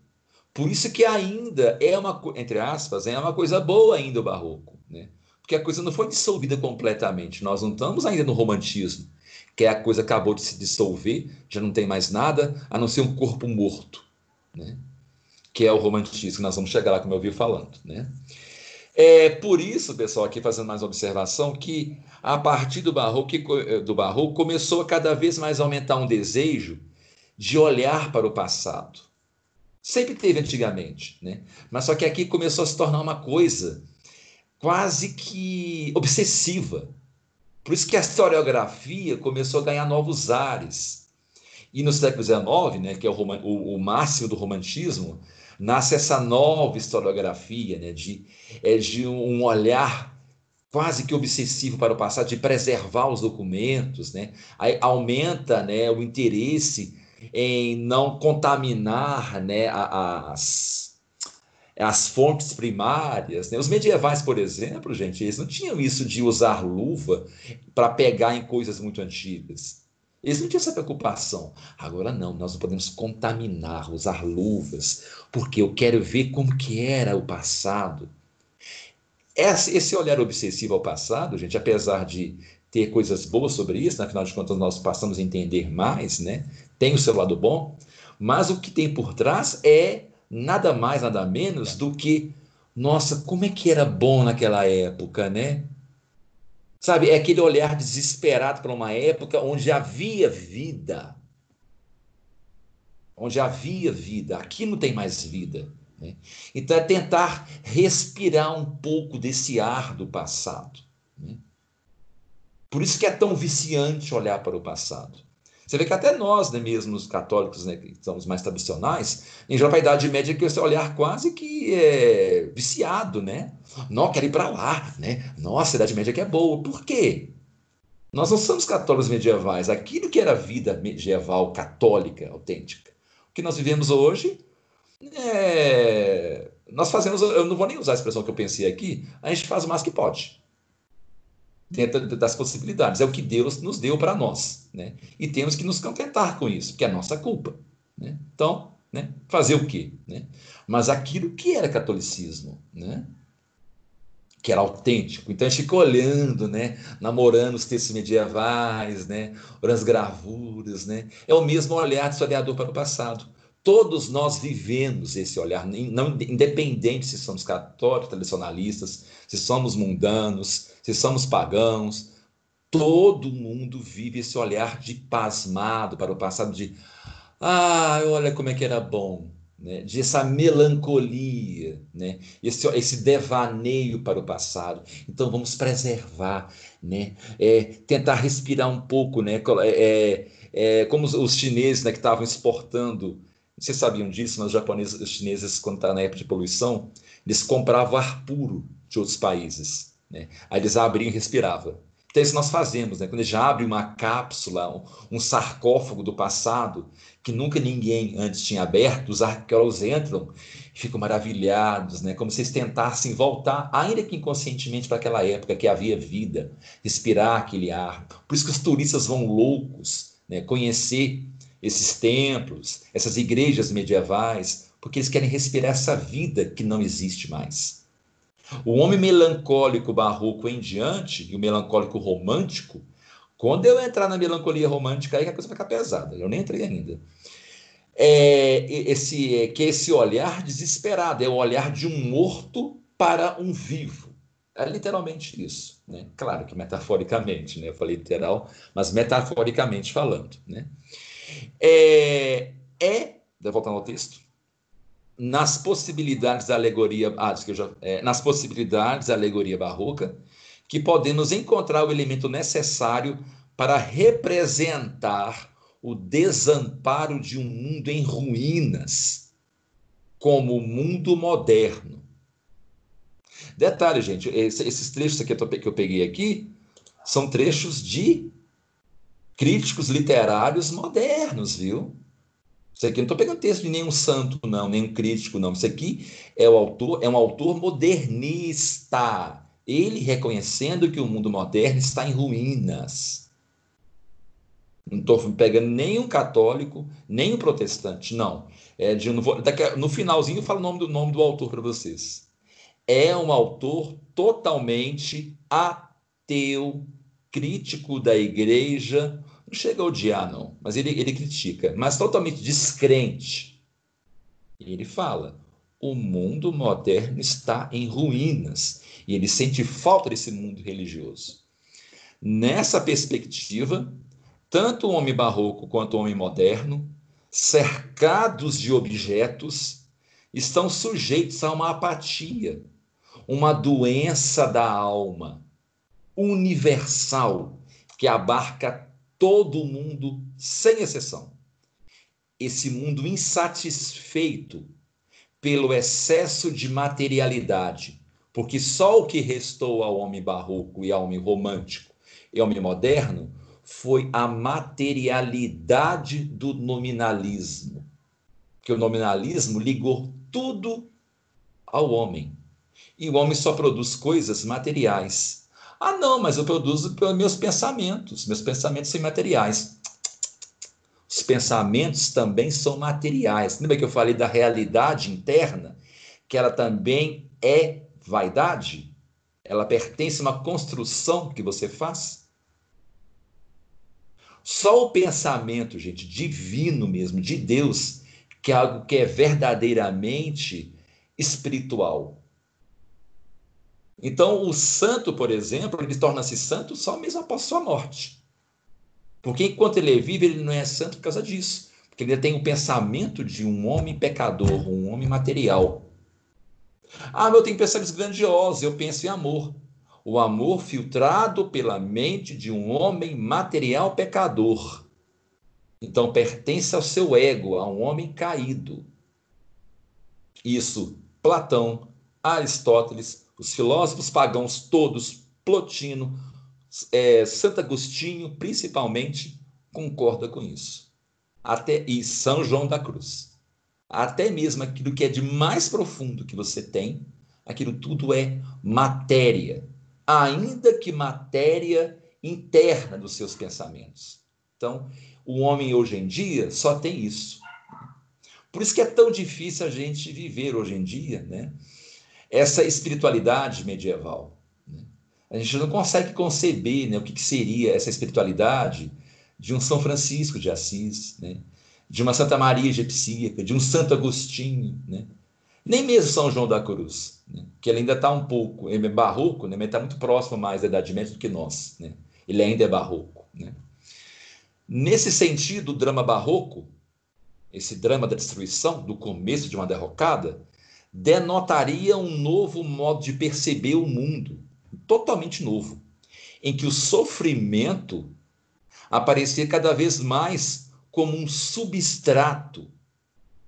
Por isso que ainda é uma, entre aspas, é uma coisa boa ainda o barroco, né? porque a coisa não foi dissolvida completamente, nós não estamos ainda no romantismo, que a coisa acabou de se dissolver, já não tem mais nada, a não ser um corpo morto, né? que é o romantismo, que nós vamos chegar lá, como eu vi falando. Né? É por isso, pessoal, aqui fazendo mais uma observação, que a partir do barroco, eh, do barroco começou a cada vez mais aumentar um desejo de olhar para o passado. Sempre teve antigamente, né? Mas só que aqui começou a se tornar uma coisa quase que obsessiva. Por isso que a historiografia começou a ganhar novos ares. E no século XIX, né, que é o, o, o máximo do romantismo, nasce essa nova historiografia, né, de, é, de um olhar quase que obsessivo para o passado, de preservar os documentos, né? Aí aumenta né, o interesse em não contaminar né, as, as fontes primárias. Né? Os medievais, por exemplo, gente, eles não tinham isso de usar luva para pegar em coisas muito antigas. Eles não tinham essa preocupação. Agora não, nós não podemos contaminar, usar luvas, porque eu quero ver como que era o passado. esse olhar obsessivo ao passado, gente, apesar de ter coisas boas sobre isso, afinal de contas nós passamos a entender mais, né? Tem o seu lado bom, mas o que tem por trás é nada mais, nada menos do que, nossa, como é que era bom naquela época, né? Sabe, é aquele olhar desesperado para uma época onde havia vida. Onde havia vida. Aqui não tem mais vida. Né? Então é tentar respirar um pouco desse ar do passado. Né? Por isso que é tão viciante olhar para o passado. Você vê que até nós, né, mesmo os católicos, né, que somos mais tradicionais, em geral, para a Idade Média, que esse olhar quase que é viciado, né? Não, quero ir para lá, né? Nossa, a Idade Média que é boa. Por quê? Nós não somos católicos medievais. Aquilo que era vida medieval, católica, autêntica. O que nós vivemos hoje é... Nós fazemos, eu não vou nem usar a expressão que eu pensei aqui, a gente faz o mais que pode dentro das possibilidades. É o que Deus nos deu para nós. Né? E temos que nos contentar com isso, que é a nossa culpa. Né? Então, né? fazer o quê? Né? Mas aquilo que era catolicismo, né? que era autêntico. Então a gente fica olhando, né? namorando os textos medievais, né? as gravuras. Né? É o mesmo olhar de historiador para o passado. Todos nós vivemos esse olhar, não, independente se somos católicos, tradicionalistas, se somos mundanos, se somos pagãos, todo mundo vive esse olhar de pasmado para o passado, de ah, olha como é que era bom, né? de essa melancolia, né? esse, esse devaneio para o passado. Então vamos preservar, né? É, tentar respirar um pouco, né? É, é, como os, os chineses né, que estavam exportando vocês sabiam disso, mas os japoneses, os chineses, quando está na época de poluição, eles compravam ar puro de outros países. Né? Aí eles abriam e respiravam. Então, isso nós fazemos, né? quando a gente abre uma cápsula, um, sarcófago do passado, que nunca ninguém antes tinha aberto, os arqueólogos entram e ficam maravilhados, né? como se eles tentassem voltar, ainda que inconscientemente, para aquela época que havia vida, respirar aquele ar. Por isso que os turistas vão loucos né? conhecer esses templos, essas igrejas medievais, porque eles querem respirar essa vida que não existe mais. O homem melancólico barroco em diante e o melancólico romântico, quando eu entrar na melancolia romântica, aí a coisa vai ficar pesada. Eu nem entrei ainda. É esse é, que esse olhar desesperado, é o olhar de um morto para um vivo. É literalmente isso, né? Claro que metaforicamente, né? Eu falei literal, mas metaforicamente falando, né? É, é voltando ao texto, nas possibilidades da alegoria, ah, já, é, nas possibilidades da alegoria barroca, que podemos encontrar o elemento necessário para representar o desamparo de um mundo em ruínas, como o mundo moderno. Detalhe, gente, esses trechos aqui que eu peguei aqui são trechos de críticos literários modernos, viu? Isso aqui não estou pegando texto de nenhum santo, não, nenhum crítico, não. Isso aqui é o autor, é um autor modernista. Ele reconhecendo que o mundo moderno está em ruínas. Não estou pegando nem um católico, nem um protestante, não. É de, no, daqui, no finalzinho eu falo o nome do nome do autor para vocês. É um autor totalmente ateu, crítico da igreja, não chega a odiar, não, mas ele, ele critica, mas totalmente descrente. Ele fala: o mundo moderno está em ruínas e ele sente falta desse mundo religioso. Nessa perspectiva, tanto o homem barroco quanto o homem moderno, cercados de objetos, estão sujeitos a uma apatia, uma doença da alma universal que abarca todo mundo, sem exceção. Esse mundo insatisfeito pelo excesso de materialidade, porque só o que restou ao homem barroco e ao homem romântico e ao homem moderno foi a materialidade do nominalismo. Que o nominalismo ligou tudo ao homem. E o homem só produz coisas materiais ah, não, mas eu produzo pelos meus pensamentos. Meus pensamentos são materiais. Os pensamentos também são materiais. Lembra que eu falei da realidade interna? Que ela também é vaidade? Ela pertence a uma construção que você faz? Só o pensamento, gente, divino mesmo, de Deus, que é algo que é verdadeiramente espiritual. Então, o santo, por exemplo, ele torna-se santo só mesmo após sua morte. Porque enquanto ele é vivo, ele não é santo por causa disso. Porque ele tem o pensamento de um homem pecador, um homem material. Ah, eu tenho pensamentos grandiosos, eu penso em amor. O amor filtrado pela mente de um homem material pecador. Então pertence ao seu ego, a um homem caído. Isso, Platão, Aristóteles, os filósofos pagãos todos, Plotino, é, Santo Agostinho, principalmente, concorda com isso. Até e São João da Cruz. Até mesmo aquilo que é de mais profundo que você tem, aquilo tudo é matéria, ainda que matéria interna dos seus pensamentos. Então, o homem hoje em dia só tem isso. Por isso que é tão difícil a gente viver hoje em dia, né? Essa espiritualidade medieval. A gente não consegue conceber né, o que, que seria essa espiritualidade de um São Francisco de Assis, né? de uma Santa Maria Egipsíaca, de um Santo Agostinho, né? nem mesmo São João da Cruz, né? que ele ainda está um pouco, é barroco, né? mas está muito próximo mais da Idade Média do que nós. Né? Ele ainda é barroco. Né? Nesse sentido, o drama barroco, esse drama da destruição, do começo de uma derrocada, denotaria um novo modo de perceber o mundo, totalmente novo, em que o sofrimento aparecia cada vez mais como um substrato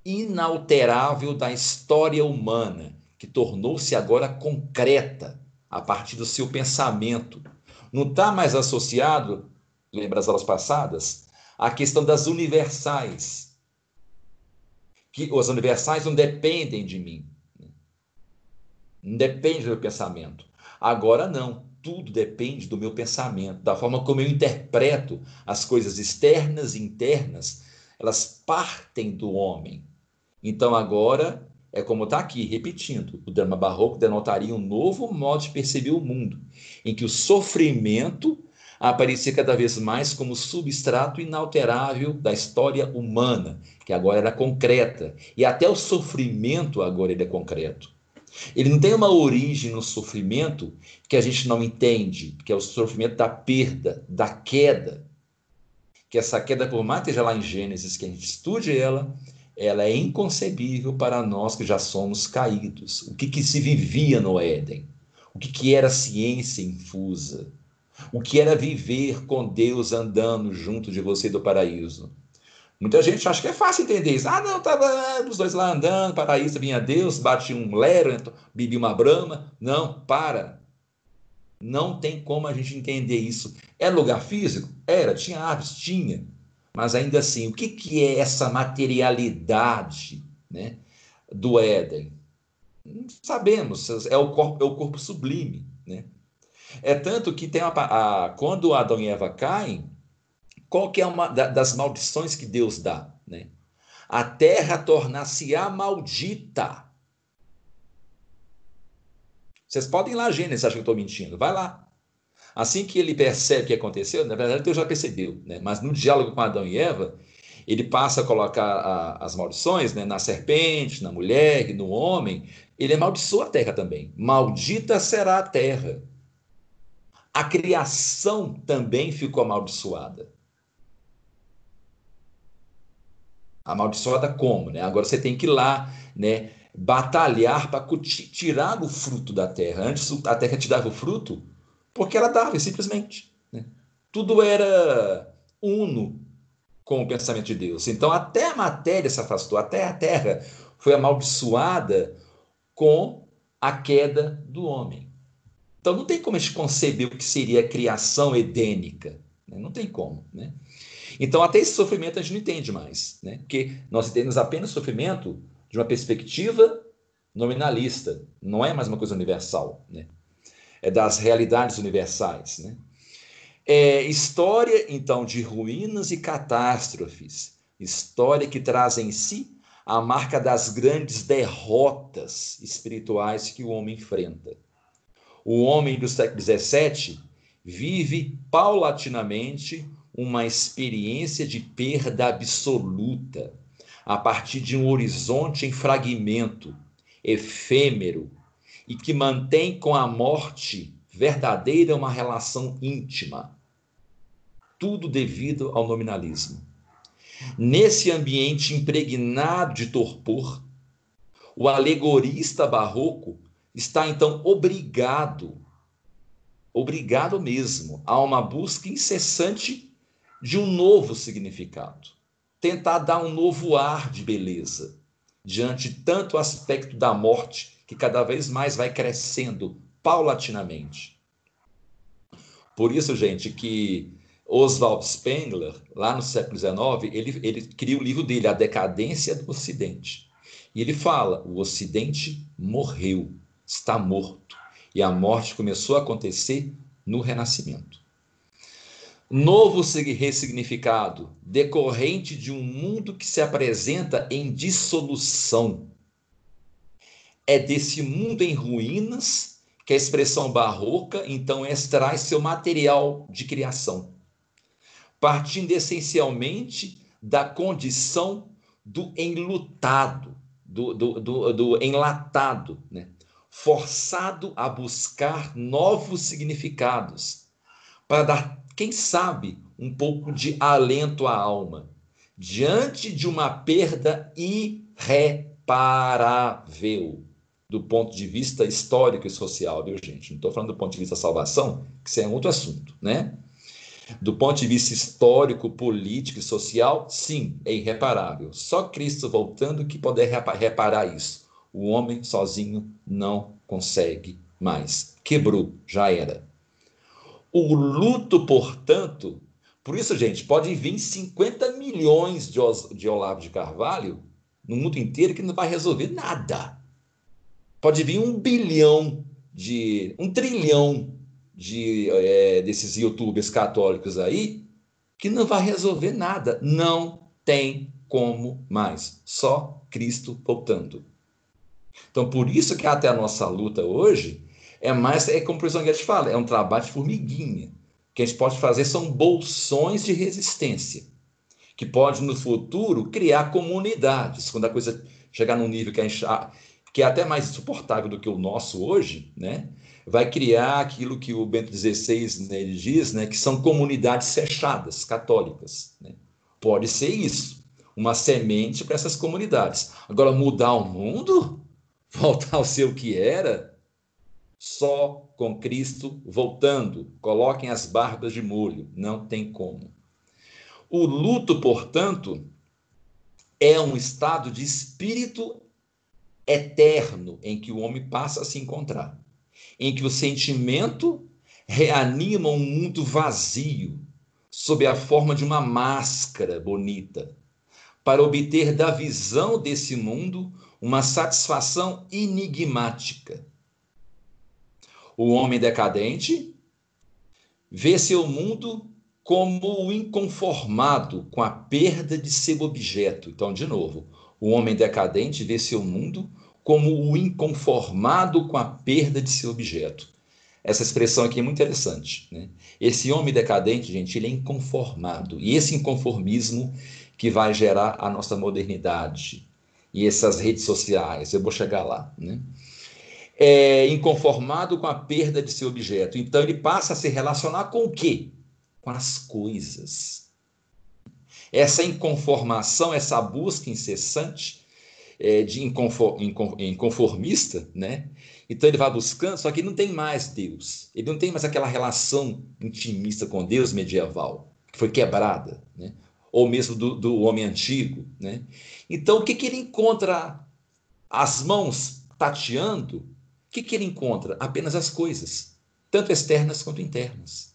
inalterável da história humana, que tornou-se agora concreta a partir do seu pensamento. Não está mais associado, lembra as aulas passadas, à questão das universais. Que os universais não dependem de mim. Não depende do meu pensamento. Agora não, tudo depende do meu pensamento, da forma como eu interpreto as coisas externas e internas, elas partem do homem. Então agora é como está aqui, repetindo, o drama barroco denotaria um novo modo de perceber o mundo, em que o sofrimento aparecia cada vez mais como substrato inalterável da história humana, que agora era concreta, e até o sofrimento agora ele é concreto. Ele não tem uma origem no sofrimento que a gente não entende, que é o sofrimento da perda, da queda. Que essa queda, por mais que esteja lá em Gênesis, que a gente estude ela, ela é inconcebível para nós que já somos caídos. O que, que se vivia no Éden? O que, que era ciência infusa? O que era viver com Deus andando junto de você do paraíso? Muita gente acha que é fácil entender isso. Ah, não, estava os dois lá andando, paraíso, vinha Deus, bate um lero, bebi uma brama. Não, para. Não tem como a gente entender isso. Era lugar físico? Era. Tinha árvores? Tinha. Mas ainda assim, o que, que é essa materialidade né, do Éden? Sabemos, é o corpo, é o corpo sublime. Né? É tanto que tem a, quando Adão e Eva caem, qual que é uma das maldições que Deus dá? Né? A terra tornar-se-á maldita. Vocês podem ir lá, Gênesis, acham que eu estou mentindo. Vai lá. Assim que ele percebe o que aconteceu, na verdade Deus já percebeu, né? mas no diálogo com Adão e Eva, ele passa a colocar a, as maldições né? na serpente, na mulher, no homem. Ele amaldiçoa a terra também. Maldita será a terra. A criação também ficou amaldiçoada. Amaldiçoada como? Né? Agora você tem que ir lá, né? batalhar para tirar o fruto da terra. Antes a terra te dava o fruto porque ela dava, simplesmente. Né? Tudo era uno com o pensamento de Deus. Então até a matéria se afastou, até a terra foi amaldiçoada com a queda do homem. Então não tem como a gente conceber o que seria a criação edênica. Né? Não tem como. Né? Então, até esse sofrimento a gente não entende mais, né? porque nós entendemos apenas sofrimento de uma perspectiva nominalista, não é mais uma coisa universal, né? é das realidades universais. Né? É história, então, de ruínas e catástrofes, história que traz em si a marca das grandes derrotas espirituais que o homem enfrenta. O homem do século XVII vive paulatinamente uma experiência de perda absoluta, a partir de um horizonte em fragmento, efêmero, e que mantém com a morte verdadeira uma relação íntima. Tudo devido ao nominalismo. Nesse ambiente impregnado de torpor, o alegorista barroco está então obrigado, obrigado mesmo, a uma busca incessante de um novo significado. Tentar dar um novo ar de beleza diante tanto aspecto da morte que cada vez mais vai crescendo paulatinamente. Por isso, gente, que Oswald Spengler, lá no século XIX, ele, ele cria o livro dele, A Decadência do Ocidente. E ele fala: o Ocidente morreu, está morto. E a morte começou a acontecer no Renascimento. Novo ressignificado, decorrente de um mundo que se apresenta em dissolução. É desse mundo em ruínas que a expressão barroca, então, extrai seu material de criação partindo essencialmente da condição do enlutado, do, do, do, do enlatado, né? forçado a buscar novos significados, para dar, quem sabe, um pouco de alento à alma, diante de uma perda irreparável do ponto de vista histórico e social, viu, gente? Não estou falando do ponto de vista da salvação, que isso é outro assunto, né? Do ponto de vista histórico, político e social, sim, é irreparável. Só Cristo voltando que poder reparar isso. O homem sozinho não consegue mais. Quebrou, já era. O luto, portanto, por isso, gente, pode vir 50 milhões de, de Olavo de Carvalho no mundo inteiro que não vai resolver nada. Pode vir um bilhão de. um trilhão de, é, desses youtubers católicos aí que não vai resolver nada. Não tem como mais. Só Cristo voltando. Então, por isso que até a nossa luta hoje é mais, é como o professor Guedes fala, é um trabalho de formiguinha. O que a gente pode fazer são bolsões de resistência, que pode no futuro criar comunidades. Quando a coisa chegar num nível que, a gente, que é até mais insuportável do que o nosso hoje, né? vai criar aquilo que o Bento XVI né, diz, né, que são comunidades fechadas, católicas. Né? Pode ser isso, uma semente para essas comunidades. Agora, mudar o mundo, voltar ao ser o que era, só com Cristo voltando. Coloquem as barbas de molho, não tem como. O luto, portanto, é um estado de espírito eterno em que o homem passa a se encontrar em que o sentimento reanima um mundo vazio, sob a forma de uma máscara bonita, para obter da visão desse mundo uma satisfação enigmática. O homem decadente vê seu mundo como o inconformado com a perda de seu objeto. Então, de novo, o homem decadente vê seu mundo como o inconformado com a perda de seu objeto. Essa expressão aqui é muito interessante. Né? Esse homem decadente, gente, ele é inconformado. E esse inconformismo que vai gerar a nossa modernidade e essas redes sociais, eu vou chegar lá. Né? É inconformado com a perda de seu objeto. Então ele passa a se relacionar com o quê? Com as coisas. Essa inconformação, essa busca incessante, é, de inconformista, né? Então ele vai buscando, só que ele não tem mais Deus. Ele não tem mais aquela relação intimista com Deus medieval, que foi quebrada, né? Ou mesmo do, do homem antigo, né? Então o que, que ele encontra? As mãos tateando, o que, que ele encontra? Apenas as coisas, tanto externas quanto internas.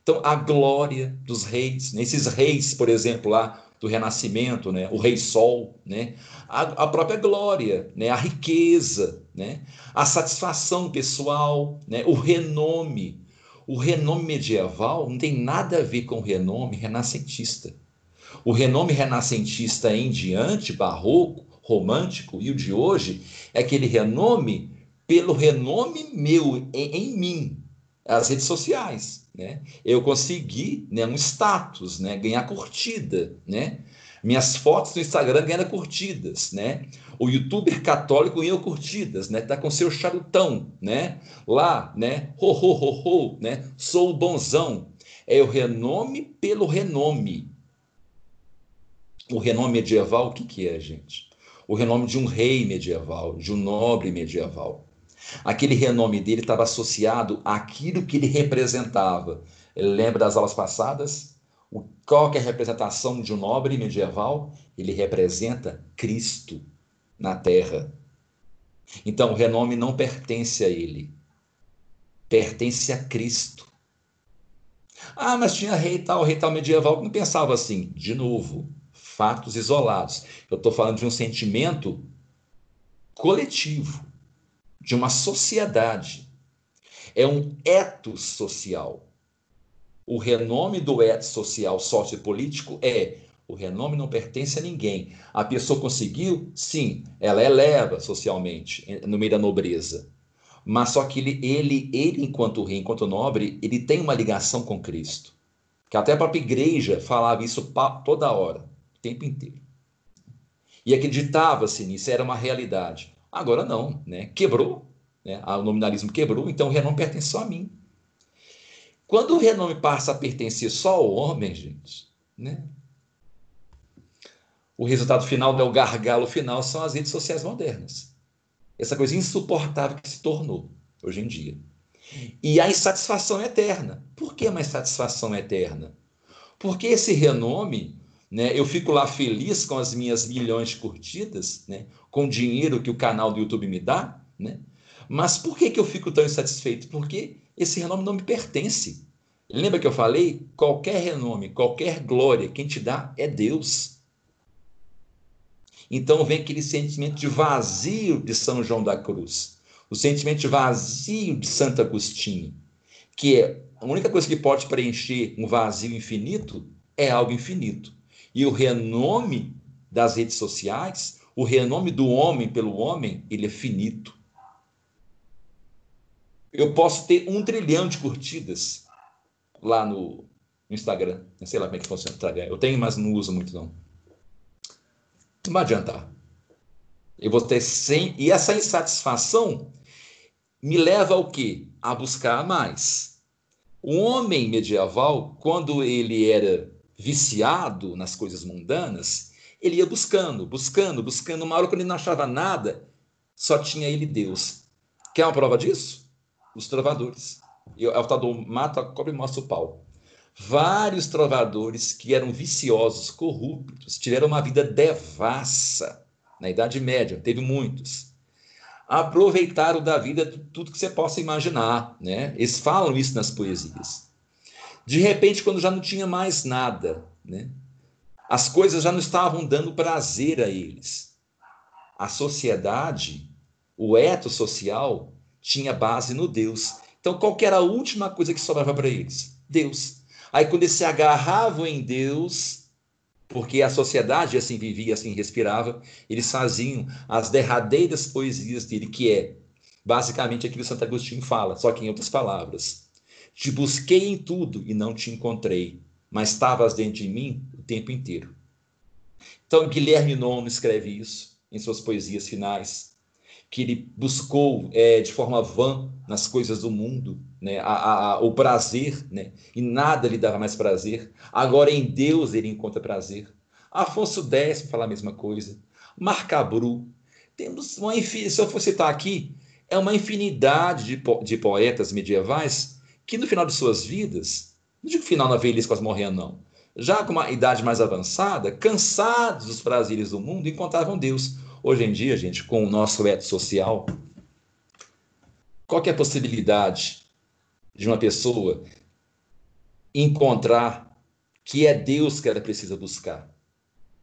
Então, a glória dos reis, né? reis, por exemplo, lá do Renascimento, né? o Rei Sol, né? a, a própria glória, né? a riqueza, né? a satisfação pessoal, né? o renome. O renome medieval não tem nada a ver com o renome renascentista. O renome renascentista em diante, barroco, romântico e o de hoje, é aquele renome pelo renome meu em, em mim, as redes sociais, né? Eu consegui, né, um status, né, ganhar curtida, né? Minhas fotos no Instagram ganham curtidas, né? O youtuber católico ganhou curtidas, né? Tá com seu charutão, né? Lá, né? Ho, ho, ho, ho, né? Sou o bonzão. É o renome pelo renome. O renome medieval, o que que é, gente? O renome de um rei medieval, de um nobre medieval. Aquele renome dele estava associado àquilo que ele representava. Ele lembra das aulas passadas? O, qual é a representação de um nobre medieval? Ele representa Cristo na terra. Então, o renome não pertence a ele, pertence a Cristo. Ah, mas tinha rei tal, rei tal medieval não pensava assim. De novo, fatos isolados. Eu estou falando de um sentimento coletivo, de uma sociedade. É um etos social. O renome do etos social sociopolítico é o renome não pertence a ninguém. A pessoa conseguiu, sim, ela eleva socialmente, no meio da nobreza. Mas só que ele, ele, ele enquanto rei, enquanto nobre, ele tem uma ligação com Cristo. Que até a própria igreja falava isso toda hora, o tempo inteiro. E acreditava-se nisso, era uma realidade. Agora não, né? Quebrou, né? o nominalismo quebrou, então o renome pertence só a mim. Quando o renome passa a pertencer só ao homem, gente, né? o resultado final, né, o gargalo final, são as redes sociais modernas. Essa coisa insuportável que se tornou hoje em dia. E a insatisfação eterna. Por que uma insatisfação eterna? Porque esse renome, né, eu fico lá feliz com as minhas milhões de curtidas, né, com o dinheiro que o canal do YouTube me dá, né? Mas por que, que eu fico tão insatisfeito? Porque esse renome não me pertence. Lembra que eu falei? Qualquer renome, qualquer glória, quem te dá é Deus. Então vem aquele sentimento de vazio de São João da Cruz, o sentimento de vazio de Santo Agostinho, que é a única coisa que pode preencher um vazio infinito é algo infinito. E o renome das redes sociais, o renome do homem pelo homem, ele é finito. Eu posso ter um trilhão de curtidas lá no, Instagram. Não sei lá como é que funciona o Instagram. Eu tenho, mas não uso muito não. Não vai adiantar. Eu vou ter sem e essa insatisfação me leva ao quê? A buscar mais. O homem medieval, quando ele era viciado nas coisas mundanas, ele ia buscando, buscando, buscando. Uma hora quando ele não achava nada, só tinha ele Deus. Quer uma prova disso? Os trovadores. É o tal do mata, cobre e mostra o pau. Vários trovadores que eram viciosos, corruptos, tiveram uma vida devassa na Idade Média, teve muitos. Aproveitaram da vida tudo que você possa imaginar, né? Eles falam isso nas poesias. De repente, quando já não tinha mais nada, né? As coisas já não estavam dando prazer a eles. A sociedade, o eto social, tinha base no Deus. Então, qual era a última coisa que sobrava para eles? Deus. Aí, quando eles se agarravam em Deus, porque a sociedade assim vivia, assim respirava, eles faziam as derradeiras poesias dele, que é basicamente aquilo que Santo Agostinho fala, só que em outras palavras. Te busquei em tudo e não te encontrei, mas estavas dentro de mim tempo inteiro. Então, Guilherme Nono escreve isso em suas poesias finais que ele buscou é, de forma vã nas coisas do mundo, né, a, a, o prazer, né, e nada lhe dava mais prazer. Agora em Deus ele encontra prazer. Afonso X fala a mesma coisa. Marcabru. Temos uma se eu for citar aqui, é uma infinidade de, po de poetas medievais que no final de suas vidas, não digo final na velhice quase morrendo, não, já com uma idade mais avançada, cansados dos prazeres do mundo, encontravam Deus. Hoje em dia, gente, com o nosso eto social, qual é a possibilidade de uma pessoa encontrar que é Deus que ela precisa buscar?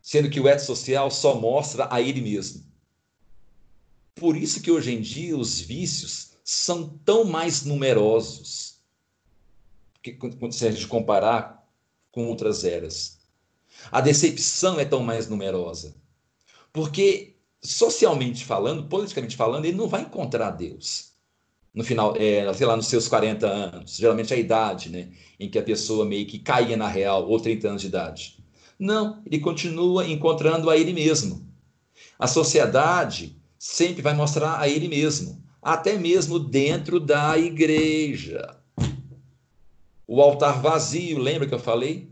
Sendo que o eto social só mostra a ele mesmo. Por isso que hoje em dia os vícios são tão mais numerosos que, se a gente comparar com outras eras. A decepção é tão mais numerosa. Porque socialmente falando, politicamente falando, ele não vai encontrar Deus no final, é, sei lá, nos seus 40 anos, geralmente é a idade, né, em que a pessoa meio que caía na real, ou 30 anos de idade. Não, ele continua encontrando a ele mesmo. A sociedade sempre vai mostrar a ele mesmo, até mesmo dentro da igreja. O altar vazio, lembra que eu falei?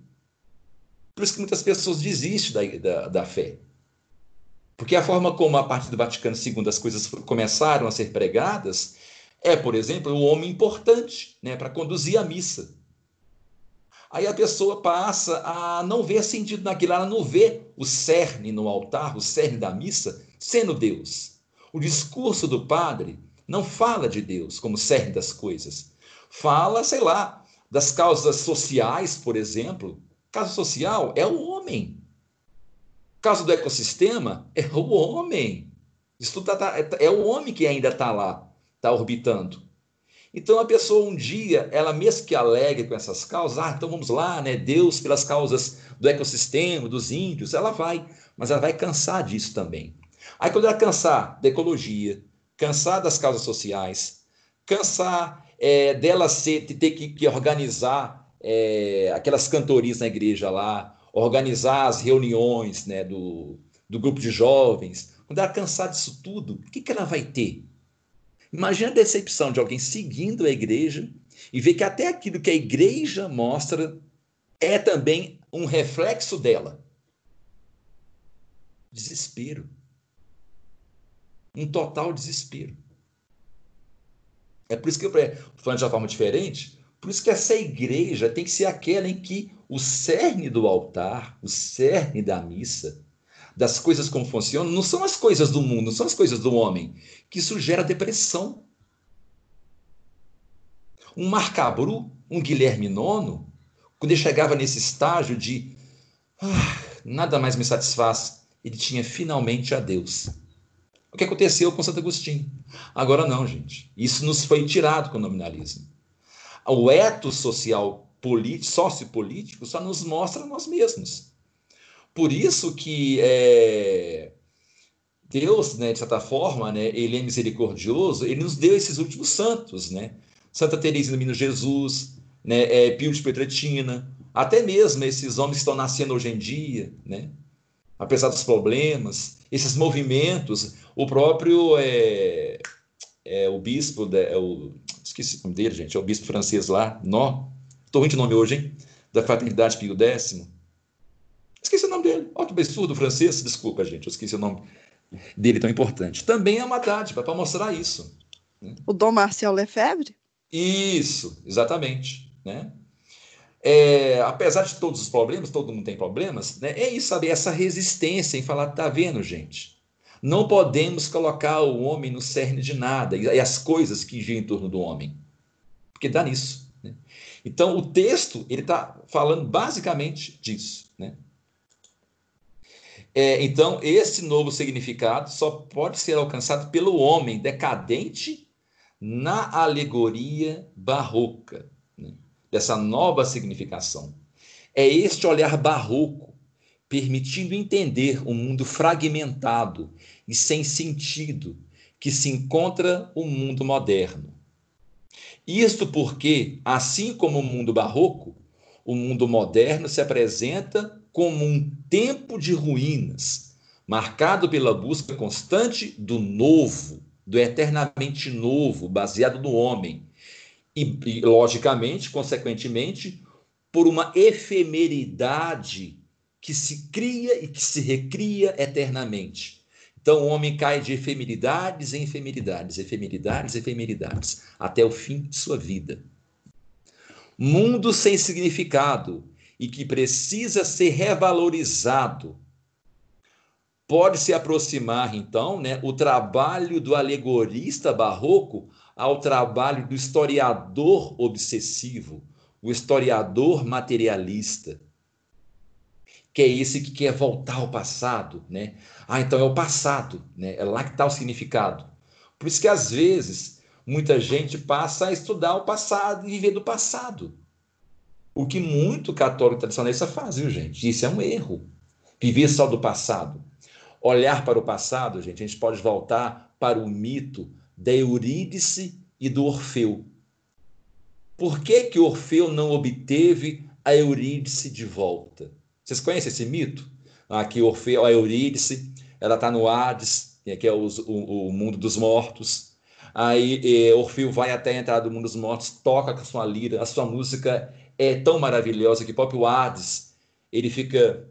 Por isso que muitas pessoas desistem da, da, da fé. Porque a forma como, a partir do Vaticano II, as coisas começaram a ser pregadas é, por exemplo, o homem importante né, para conduzir a missa. Aí a pessoa passa a não ver sentido naquilo, ela não vê o cerne no altar, o cerne da missa, sendo Deus. O discurso do padre não fala de Deus como cerne das coisas. Fala, sei lá, das causas sociais, por exemplo. Causa social é o homem. Causa do ecossistema é o homem. Isso tá, tá, é o homem que ainda está lá está orbitando. Então a pessoa um dia, ela mesmo que alegre com essas causas, ah, então vamos lá, né? Deus pelas causas do ecossistema, dos índios, ela vai, mas ela vai cansar disso também. Aí quando ela cansar da ecologia, cansar das causas sociais, cansar é, dela ser, ter que, que organizar é, aquelas cantorias na igreja lá, organizar as reuniões né, do, do grupo de jovens, quando ela cansar disso tudo, o que, que ela vai ter? Imagina a decepção de alguém seguindo a igreja e ver que até aquilo que a igreja mostra é também um reflexo dela. Desespero. Um total desespero. É por isso que eu falando de uma forma diferente, por isso que essa igreja tem que ser aquela em que o cerne do altar, o cerne da missa, das coisas como funcionam, não são as coisas do mundo, não são as coisas do homem, que isso gera depressão. Um Marcabru, um Guilherme Nono, quando ele chegava nesse estágio de ah, nada mais me satisfaz, ele tinha finalmente a Deus. O que aconteceu com Santo Agostinho? Agora não, gente. Isso nos foi tirado com o nominalismo. O eto social político, sociopolítico só nos mostra nós mesmos. Por isso que é, Deus, né, de certa forma, né, ele é misericordioso, ele nos deu esses últimos santos, né? Santa Teresa do Menino Jesus, né, é, Pio de Petretina, até mesmo esses homens que estão nascendo hoje em dia, né? apesar dos problemas, esses movimentos, o próprio é, é o bispo, de, é o, esqueci o nome dele, gente, é o bispo francês lá, nó, estou ruim de nome hoje, hein? Da Fraternidade Pio X, Esqueci o nome dele. Olha que absurdo francês. Desculpa, gente, eu esqueci o nome dele tão importante. Também é uma dádiva para mostrar isso. Né? O Dom Marcel Lefebvre? Isso, exatamente. Né? É, apesar de todos os problemas, todo mundo tem problemas, né? é isso, sabe? Essa resistência em falar, tá vendo, gente? Não podemos colocar o homem no cerne de nada e as coisas que giram em torno do homem, porque dá nisso. Né? Então, o texto ele está falando basicamente disso. Né? É, então, esse novo significado só pode ser alcançado pelo homem decadente na alegoria barroca, né? dessa nova significação. É este olhar barroco, permitindo entender o um mundo fragmentado e sem sentido que se encontra o mundo moderno. Isto porque, assim como o mundo barroco, o mundo moderno se apresenta como um tempo de ruínas, marcado pela busca constante do novo, do eternamente novo, baseado no homem. E, e logicamente, consequentemente, por uma efemeridade que se cria e que se recria eternamente. Então o homem cai de efemeridades em efemeridades, efemeridades, efemeridades, até o fim de sua vida. Mundo sem significado, e que precisa ser revalorizado. Pode se aproximar, então, né, o trabalho do alegorista barroco ao trabalho do historiador obsessivo, o historiador materialista, que é esse que quer voltar ao passado, né? Ah, então é o passado, né? É lá que está o significado. Por isso que às vezes muita gente passa a estudar o passado e viver do passado. O que muito católico tradicionalista faz, viu, gente? Isso é um erro. Viver só do passado. olhar para o passado, gente, a gente pode voltar para o mito da Eurídice e do Orfeu. Por que, que Orfeu não obteve a Eurídice de volta? Vocês conhecem esse mito? Aqui, Orfeu, a Eurídice, ela está no Hades, que é o, o, o, mundo dos mortos. Aí eh, Orfeu vai até a entrada do mundo dos mortos, toca com a sua lira, a sua música é tão maravilhosa que o próprio Hades ele fica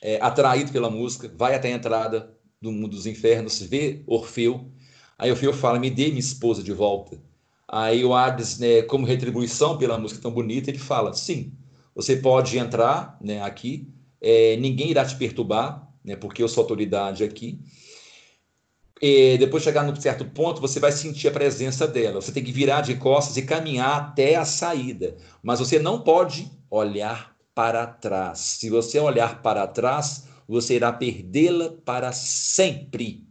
é, atraído pela música, vai até a entrada do mundo dos infernos, vê Orfeu. Aí Orfeu fala: Me dê minha esposa de volta. Aí o Hades, né, como retribuição pela música tão bonita, ele fala: Sim, você pode entrar né, aqui, é, ninguém irá te perturbar, né, porque eu sou autoridade aqui. E depois de chegar num certo ponto, você vai sentir a presença dela. Você tem que virar de costas e caminhar até a saída. Mas você não pode olhar para trás. Se você olhar para trás, você irá perdê-la para sempre.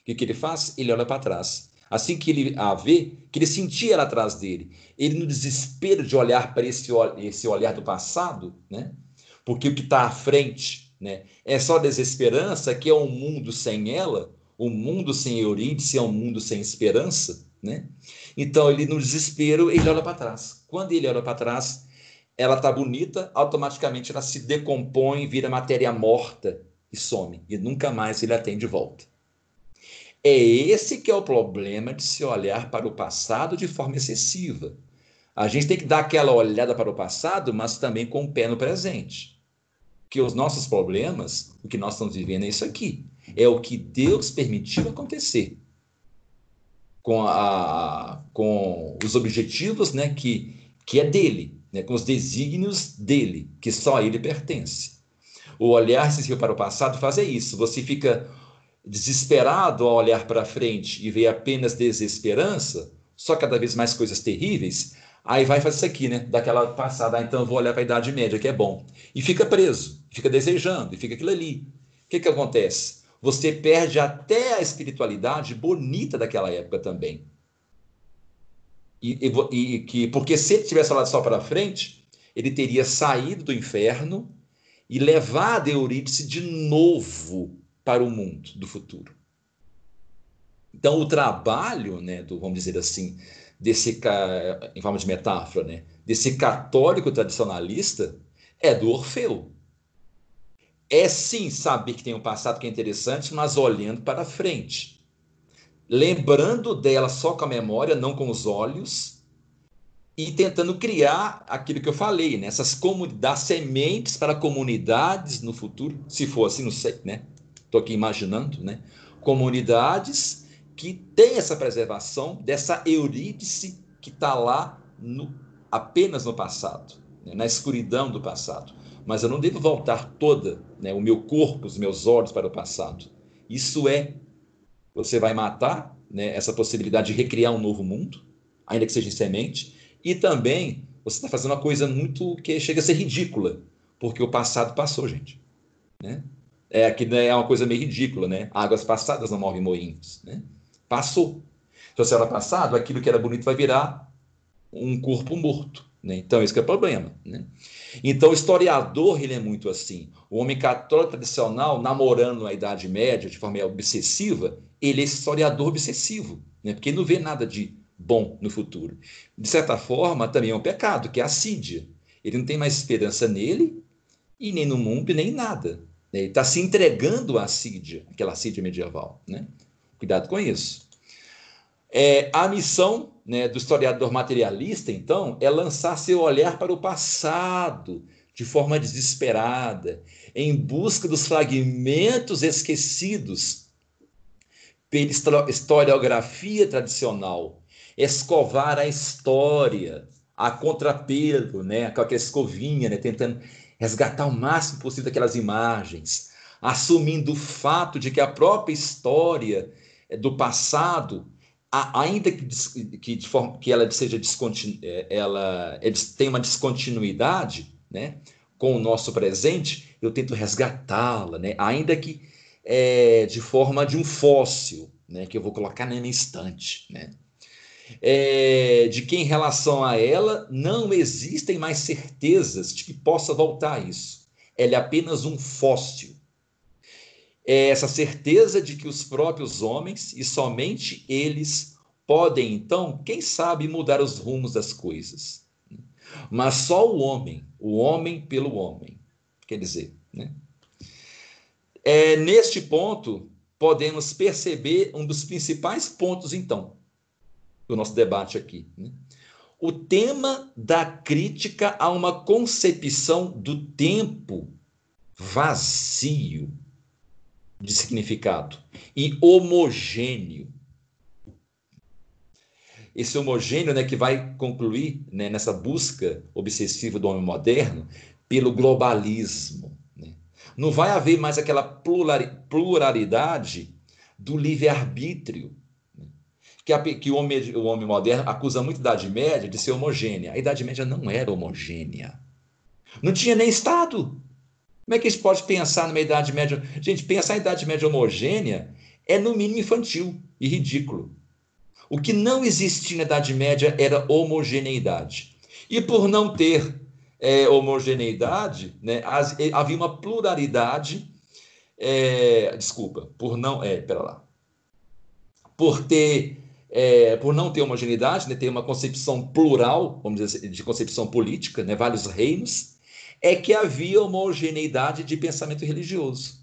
O que, que ele faz? Ele olha para trás. Assim que ele a vê, que ele sentia ela atrás dele, ele no desespero de olhar para esse, esse olhar do passado, né? porque o que está à frente né? é só desesperança, que é um mundo sem ela, um mundo sem Eurídice é um mundo sem esperança. Né? Então, ele no desespero, ele olha para trás. Quando ele olha para trás, ela está bonita, automaticamente ela se decompõe, vira matéria morta e some. E nunca mais ele a tem de volta. É esse que é o problema de se olhar para o passado de forma excessiva. A gente tem que dar aquela olhada para o passado, mas também com o pé no presente. Que os nossos problemas, o que nós estamos vivendo é isso aqui. É o que Deus permitiu acontecer. Com, a, com os objetivos né, que, que é dele, né, com os desígnios dele, que só a ele pertence. O olhar excessivo para o passado faz é isso. Você fica desesperado ao olhar para frente e vê apenas desesperança, só cada vez mais coisas terríveis, aí vai fazer isso aqui, né? Daquela passada, ah, então vou olhar para a Idade Média, que é bom. E fica preso, fica desejando, e fica aquilo ali. O que, que acontece? Você perde até a espiritualidade bonita daquela época também. E, e, e que, porque se ele tivesse olhado só para frente, ele teria saído do inferno e levado Eurídice de novo para o mundo do futuro. Então, o trabalho, né, do, vamos dizer assim, desse, em forma de metáfora, né, desse católico tradicionalista é do Orfeu. É sim saber que tem um passado que é interessante, mas olhando para frente. Lembrando dela só com a memória, não com os olhos, e tentando criar aquilo que eu falei, né? essas comunidades, sementes para comunidades no futuro, se for assim, não sei, né? Estou aqui imaginando, né? Comunidades que têm essa preservação dessa eurídice que está lá no, apenas no passado, né? na escuridão do passado. Mas eu não devo voltar toda, né, o meu corpo, os meus olhos para o passado. Isso é, você vai matar né, essa possibilidade de recriar um novo mundo, ainda que seja em semente, e também você está fazendo uma coisa muito que chega a ser ridícula, porque o passado passou, gente. Né? É, que é uma coisa meio ridícula, né? Águas passadas não movem moinhos, né? Passou. Então, se ela passado, aquilo que era bonito vai virar um corpo morto, né? Então, esse é o problema, né? Então, o historiador, ele é muito assim. O homem católico tradicional, namorando a Idade Média de forma obsessiva, ele é historiador obsessivo, né? Porque ele não vê nada de bom no futuro. De certa forma, também é um pecado, que é a assídia. Ele não tem mais esperança nele, e nem no mundo, e nem em nada. Ele está se entregando à assídia, aquela assídia medieval. Né? Cuidado com isso. É, a missão né, do historiador materialista, então, é lançar seu olhar para o passado de forma desesperada, em busca dos fragmentos esquecidos pela historiografia tradicional, escovar a história a contrapelo, né, com aquela escovinha, né, tentando resgatar o máximo possível daquelas imagens, assumindo o fato de que a própria história eh, do passado, ainda que, que, forma, que ela seja eh, ela é, tem uma descontinuidade, né, com o nosso presente, eu tento resgatá-la, né, ainda que é, de forma de um fóssil, né, que eu vou colocar na minha estante, né é, de que em relação a ela não existem mais certezas de que possa voltar a isso. Ela é apenas um fóssil. é essa certeza de que os próprios homens, e somente eles, podem, então, quem sabe, mudar os rumos das coisas. Mas só o homem, o homem pelo homem. Quer dizer, né? É, neste ponto, podemos perceber um dos principais pontos, então, do nosso debate aqui. Né? O tema da crítica a uma concepção do tempo vazio de significado e homogêneo. Esse homogêneo né, que vai concluir né, nessa busca obsessiva do homem moderno pelo globalismo. Né? Não vai haver mais aquela pluralidade do livre-arbítrio? Que, a, que o, homem, o homem moderno acusa muito a Idade Média de ser homogênea. A Idade Média não era homogênea. Não tinha nem Estado. Como é que a gente pode pensar numa Idade Média? Gente, pensar em Idade Média homogênea é no mínimo infantil e ridículo. O que não existia na Idade Média era homogeneidade. E por não ter é, homogeneidade, né, havia uma pluralidade. É, desculpa, por não. É, pera lá. Por ter. É, por não ter homogeneidade, né, ter uma concepção plural, vamos dizer assim, de concepção política, né, vários reinos, é que havia homogeneidade de pensamento religioso.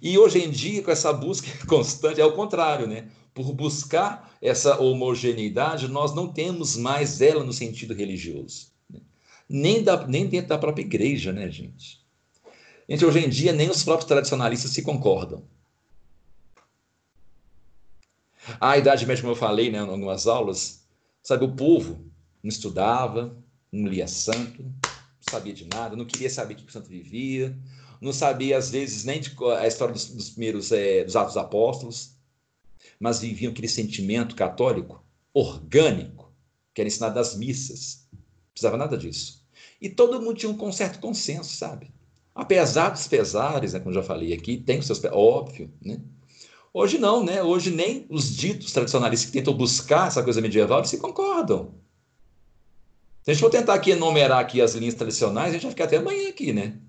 E hoje em dia, com essa busca constante, é o contrário, né? Por buscar essa homogeneidade, nós não temos mais ela no sentido religioso. Né? Nem, da, nem dentro da própria igreja, né, gente? Gente, hoje em dia, nem os próprios tradicionalistas se concordam. A Idade Média, como eu falei né, em algumas aulas, sabe, o povo não estudava, não lia santo, não sabia de nada, não queria saber o que o santo vivia, não sabia, às vezes, nem de, a história dos, dos primeiros é, dos Atos Apóstolos, mas viviam aquele sentimento católico orgânico, que era ensinado das missas. Não precisava nada disso. E todo mundo tinha um certo consenso, sabe? Apesar dos pesares, né, como já falei aqui, tem os seus óbvio, né? Hoje não, né? Hoje nem os ditos tradicionalistas que tentam buscar essa coisa medieval se concordam. Se a gente for tentar aqui enumerar aqui as linhas tradicionais, a gente vai ficar até amanhã aqui, né?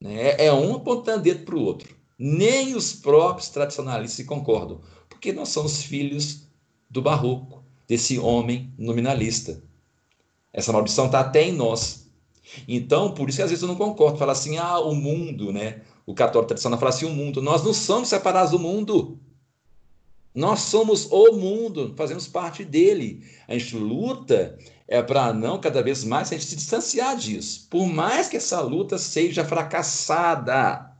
É, é um apontando dedo para o outro. Nem os próprios tradicionalistas se concordam, porque nós somos filhos do barroco, desse homem nominalista. Essa maldição está até em nós. Então, por isso que às vezes eu não concordo. Fala assim, ah, o mundo, né? O católico tradicional fala assim, o mundo. Nós não somos separados do mundo. Nós somos o mundo, fazemos parte dele. A gente luta é para não cada vez mais a gente se distanciar disso. Por mais que essa luta seja fracassada.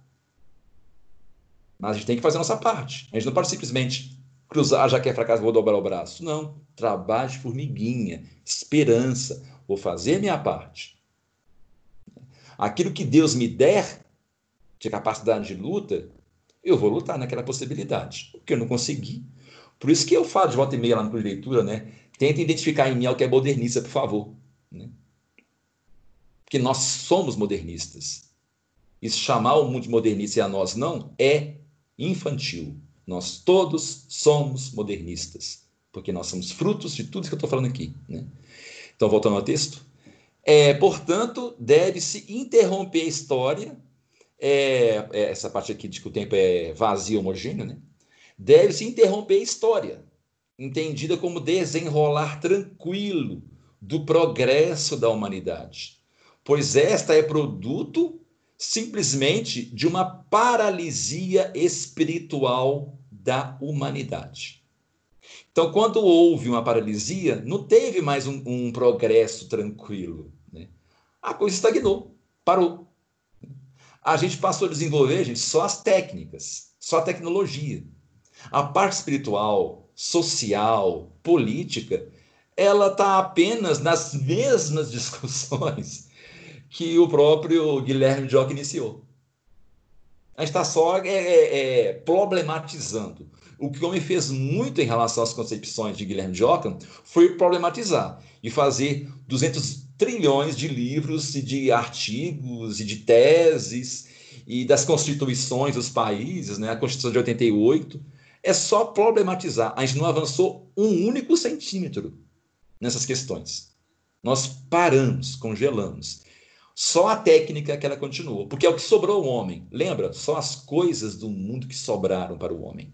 Mas a gente tem que fazer a nossa parte. A gente não pode simplesmente cruzar, já que é fracasso, vou dobrar o braço. Não. Trabalho de formiguinha, esperança. Vou fazer minha parte. Aquilo que Deus me der de capacidade de luta, eu vou lutar naquela possibilidade, porque eu não consegui. Por isso que eu falo de volta e meia lá no Clube de Leitura, né? Tenta identificar em mim o que é modernista, por favor. Né? Porque nós somos modernistas. E chamar o mundo de modernista e a nós não é infantil. Nós todos somos modernistas, porque nós somos frutos de tudo que eu estou falando aqui. Né? Então, voltando ao texto. É, portanto, deve-se interromper a história é, é, essa parte aqui de que o tempo é vazio, homogêneo, né? deve-se interromper a história, entendida como desenrolar tranquilo do progresso da humanidade, pois esta é produto simplesmente de uma paralisia espiritual da humanidade. Então, quando houve uma paralisia, não teve mais um, um progresso tranquilo. Né? A coisa estagnou, parou a gente passou a desenvolver, gente, só as técnicas, só a tecnologia. A parte espiritual, social, política, ela está apenas nas mesmas discussões que o próprio Guilherme Jock iniciou. A gente está só é, é, é, problematizando. O que o homem fez muito em relação às concepções de Guilherme Jock foi problematizar e fazer 200 trilhões de livros e de artigos e de teses e das constituições dos países, né? a Constituição de 88, é só problematizar. A gente não avançou um único centímetro nessas questões. Nós paramos, congelamos. Só a técnica que ela continuou, porque é o que sobrou ao homem. Lembra? Só as coisas do mundo que sobraram para o homem.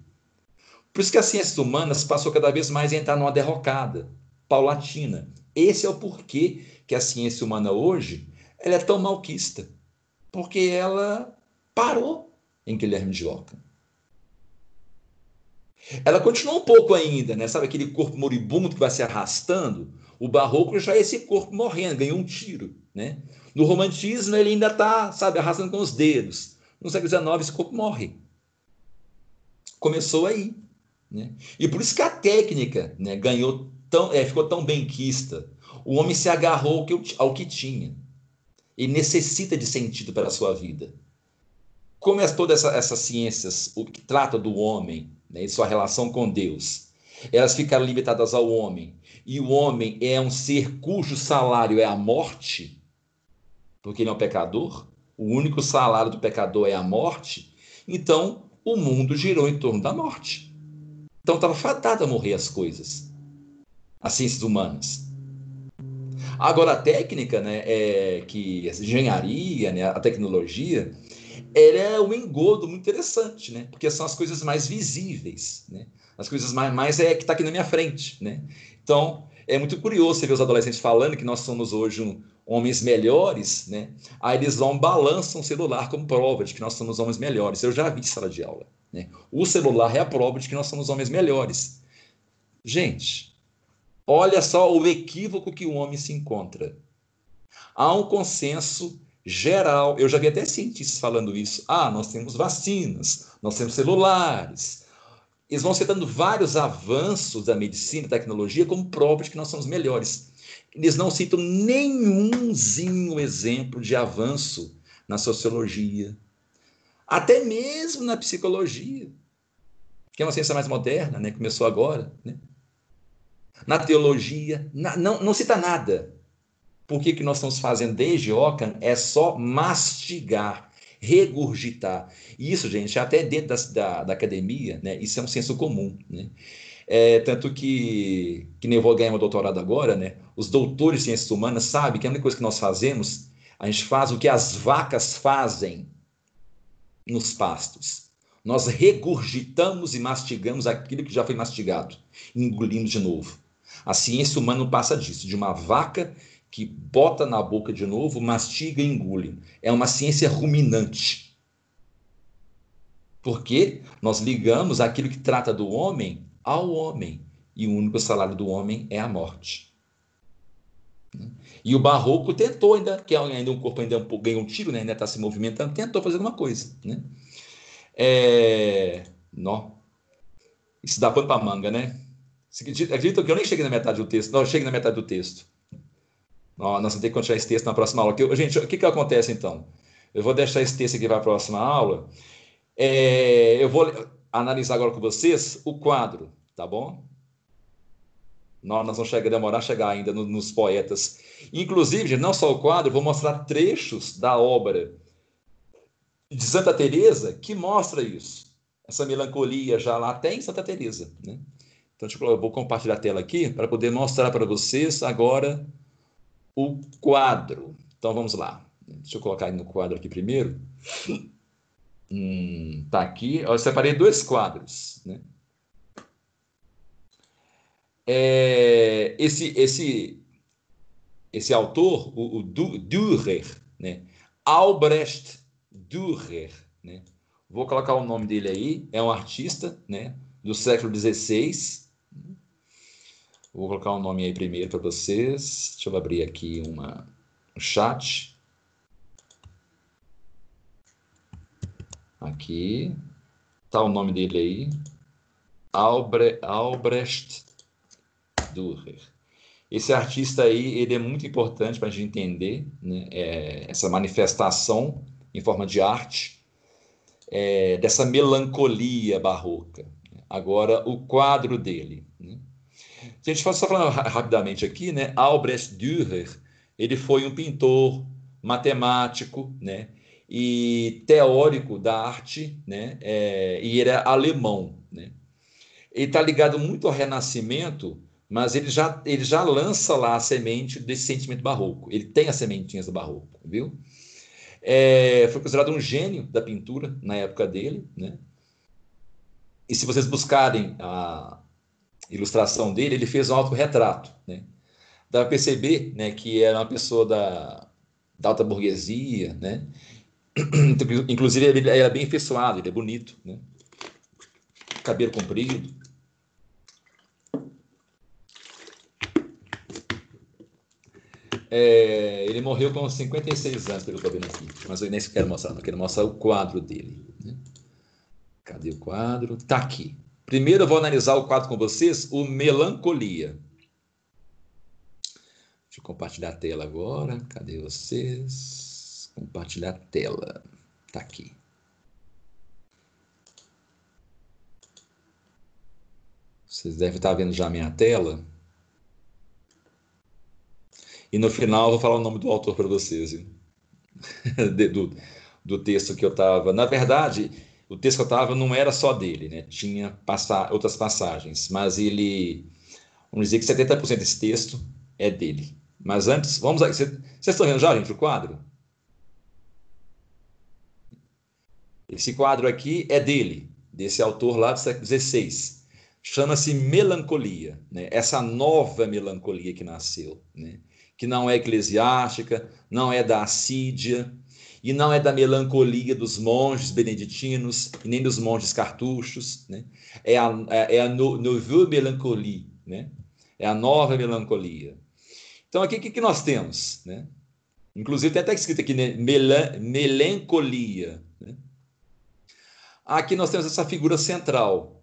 Por isso que as ciências humanas passou cada vez mais a entrar numa derrocada paulatina. Esse é o porquê que a ciência humana hoje ela é tão malquista. Porque ela parou em Guilherme de Ockham. Ela continua um pouco ainda, né? Sabe aquele corpo moribundo que vai se arrastando? O barroco já é esse corpo morrendo, ganhou um tiro, né? No romantismo ele ainda está, sabe, arrastando com os dedos. No século XIX esse corpo morre. Começou aí, né? E por isso que a técnica, né, ganhou tão, é, ficou tão bem quista. O homem se agarrou ao que, tinha e necessita de sentido para a sua vida. Como é todas essa, essas ciências, o que trata do homem, né, e sua relação com Deus, elas ficaram limitadas ao homem, e o homem é um ser cujo salário é a morte, porque ele é um pecador, o único salário do pecador é a morte, então o mundo girou em torno da morte. Então estava fadado a morrer as coisas, as ciências humanas. Agora a técnica, né, é que a engenharia, né, a tecnologia, ela é um engodo muito interessante, né? Porque são as coisas mais visíveis, né? As coisas mais, mais é que está aqui na minha frente, né? Então, é muito curioso você ver os adolescentes falando que nós somos hoje um, homens melhores, né? Aí eles vão balançam o celular como prova de que nós somos homens melhores. Eu já vi sala de aula, né? O celular é a prova de que nós somos homens melhores. Gente, olha só o equívoco que o homem se encontra. Há um consenso geral. Eu já vi até cientistas falando isso. Ah, nós temos vacinas, nós temos celulares. Eles vão citando vários avanços da medicina, da tecnologia, como prova de que nós somos melhores. Eles não citam nenhumzinho exemplo de avanço na sociologia, até mesmo na psicologia, que é uma ciência mais moderna, né? começou agora. Né? Na teologia, na, não, não cita nada. Por que, que nós estamos fazendo desde Ockham é só mastigar, regurgitar. E isso, gente, até dentro da, da, da academia, né, isso é um senso comum. Né? É, tanto que, que nem eu vou ganhar meu doutorado agora, né? Os doutores de ciências humanas sabem que a única coisa que nós fazemos, a gente faz o que as vacas fazem nos pastos. Nós regurgitamos e mastigamos aquilo que já foi mastigado, engolindo de novo. A ciência humana não passa disso, de uma vaca que bota na boca de novo, mastiga e engole. É uma ciência ruminante. Porque nós ligamos aquilo que trata do homem ao homem, e o único salário do homem é a morte. E o barroco tentou ainda, que é ainda um corpo ainda ganhou um tiro, né? ainda está se movimentando, tentou fazer alguma coisa. Né? É... Nó. Isso dá pano para manga, né? Acredito que eu nem cheguei na metade do texto. Não, eu cheguei na metade do texto. Nós vamos ter que continuar esse texto na próxima aula. gente, o que, que acontece então? Eu vou deixar esse texto aqui para a próxima aula. É, eu vou analisar agora com vocês o quadro, tá bom? Nós, nós vamos chegar, demorar a chegar ainda no, nos poetas. Inclusive, não só o quadro, vou mostrar trechos da obra de Santa Teresa que mostra isso. Essa melancolia já lá tem Santa Teresa, né? Então, tipo, eu vou compartilhar a tela aqui para poder mostrar para vocês agora o quadro. Então vamos lá. Deixa eu colocar no quadro aqui primeiro. Hum, tá aqui. Eu separei dois quadros. Né? É, esse, esse, esse autor, o, o Dürer, né? Albrecht Dürer, né? Vou colocar o nome dele aí. É um artista, né? Do século XVI Vou colocar o um nome aí primeiro para vocês. Deixa eu abrir aqui uma, um chat. Aqui. Tá o nome dele aí. Albre, Albrecht Dürer. Esse artista aí, ele é muito importante para a gente entender né, é, essa manifestação em forma de arte é, dessa melancolia barroca. Agora, o quadro dele. Né? A gente só falando rapidamente aqui, né? Albrecht Dürer, ele foi um pintor, matemático, né? E teórico da arte, né? É, e ele é alemão, né? Ele está ligado muito ao Renascimento, mas ele já, ele já lança lá a semente desse sentimento barroco. Ele tem as sementinhas do barroco, viu? É, foi considerado um gênio da pintura na época dele, né? E se vocês buscarem a ilustração dele, ele fez um autorretrato, né? Dá para perceber né, que era uma pessoa da, da alta burguesia, né? Inclusive, ele era bem afeiçoado, ele é bonito, né? Cabelo comprido. É, ele morreu com 56 anos, pelo que eu vendo aqui. Mas eu nem quero mostrar, não quero mostrar o quadro dele. Né? Cadê o quadro? Está aqui. Primeiro eu vou analisar o quadro com vocês, o Melancolia. Deixa eu compartilhar a tela agora. Cadê vocês? Compartilhar a tela. Está aqui. Vocês devem estar vendo já a minha tela. E no final eu vou falar o nome do autor para vocês. do, do texto que eu estava. Na verdade, o texto que eu estava não era só dele, né? Tinha passa, outras passagens, mas ele. Vamos dizer que 70% desse texto é dele. Mas antes, vamos. Vocês estão vendo já, gente, o quadro? Esse quadro aqui é dele, desse autor lá do século XVI. Chama-se Melancolia, né? essa nova melancolia que nasceu. Né? que não é eclesiástica, não é da assídia, e não é da melancolia dos monges beneditinos, e nem dos monges cartuchos, né? é a, é, é a nouvelle melancolie, né? é a nova melancolia. Então, aqui o que, que nós temos? Né? Inclusive, tem até escrito aqui, né? Melan, melancolia. Né? Aqui nós temos essa figura central,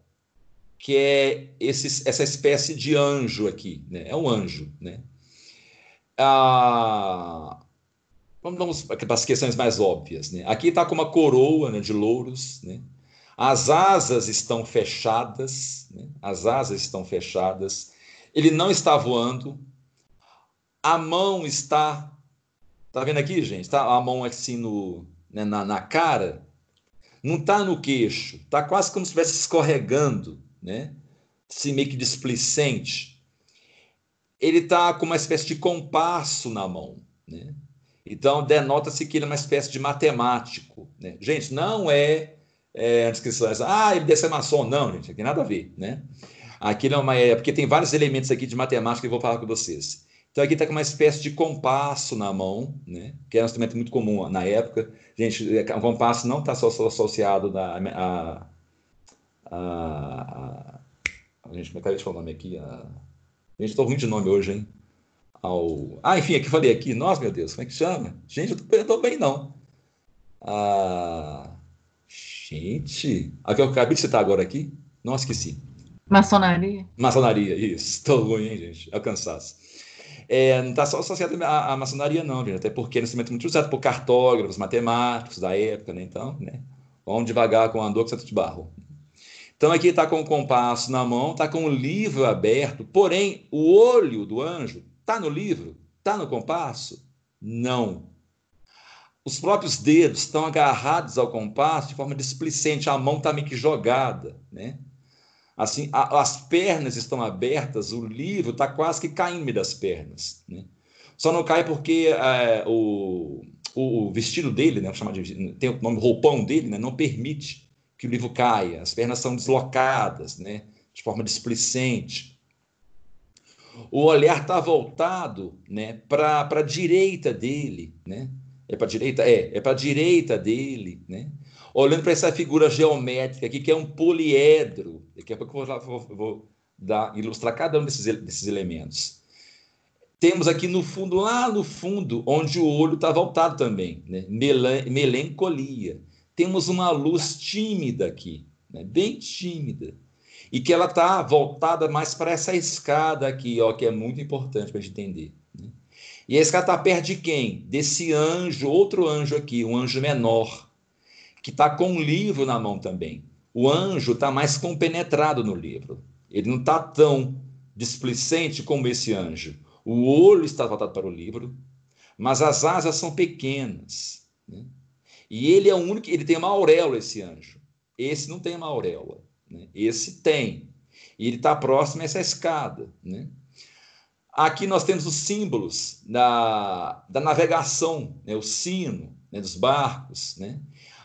que é esse, essa espécie de anjo aqui, né? é um anjo, né? Ah, vamos, para as questões mais óbvias. Né? Aqui está com uma coroa né, de louros. Né? As asas estão fechadas. Né? As asas estão fechadas. Ele não está voando. A mão está. Está vendo aqui, gente? Tá a mão assim no, né, na, na cara. Não está no queixo. Está quase como se estivesse escorregando. Né? Se meio que displicente ele está com uma espécie de compasso na mão. Né? Então, denota-se que ele é uma espécie de matemático. Né? Gente, não é, é a descrição, ah, ele deve ser maçom. Não, gente, aqui nada a ver. Né? Aqui não é, uma, é porque tem vários elementos aqui de matemática que eu vou falar com vocês. Então, aqui está com uma espécie de compasso na mão, né? que é um instrumento muito comum na época. Gente, o é, compasso não está só, só associado a, a, a, a, a, gente, como é que é o nome aqui? A, Gente, estou ruim de nome hoje, hein? Ao... Ah, enfim, aqui falei aqui. Nossa, meu Deus, como é que chama? Gente, eu estou bem, não. Ah... Gente, a que eu acabei de citar agora aqui, não esqueci. Maçonaria. Maçonaria, isso. Estou ruim, hein, gente? É o cansaço. É, não está só associado à, à, maçonaria, não, gente. Até porque é um instrumento muito usado por cartógrafos, matemáticos da época, né? Então, né? Vamos devagar com o andor que santo de barro. Então aqui está com o compasso na mão, está com o livro aberto, porém o olho do anjo está no livro, está no compasso? Não. Os próprios dedos estão agarrados ao compasso de forma displicente, a mão está meio que jogada, né? Assim, a, as pernas estão abertas, o livro está quase que caindo das pernas, né? Só não cai porque é, o, o vestido dele, né, chamar de, tem o nome roupão dele, né, não permite que o livro caia, as pernas são deslocadas, né, de forma displicente. O olhar está voltado né, para a direita dele, né? É para a direita? É, é para a direita dele, né? Olhando para essa figura geométrica aqui, que é um poliedro. Daqui a pouco eu vou, vou, vou dar, ilustrar cada um desses, desses elementos. Temos aqui no fundo, lá no fundo, onde o olho está voltado também, né? melancolia temos uma luz tímida aqui, né? bem tímida, e que ela está voltada mais para essa escada aqui, ó, que é muito importante para a gente entender. Né? E a escada está perto de quem? Desse anjo, outro anjo aqui, um anjo menor, que está com um livro na mão também. O anjo está mais compenetrado no livro. Ele não está tão displicente como esse anjo. O olho está voltado para o livro, mas as asas são pequenas. Né? E ele é o único, ele tem uma auréola, esse anjo. Esse não tem uma auréola. Né? Esse tem. E ele está próximo a essa escada. Né? Aqui nós temos os símbolos da, da navegação, né? o sino né? dos barcos. Né?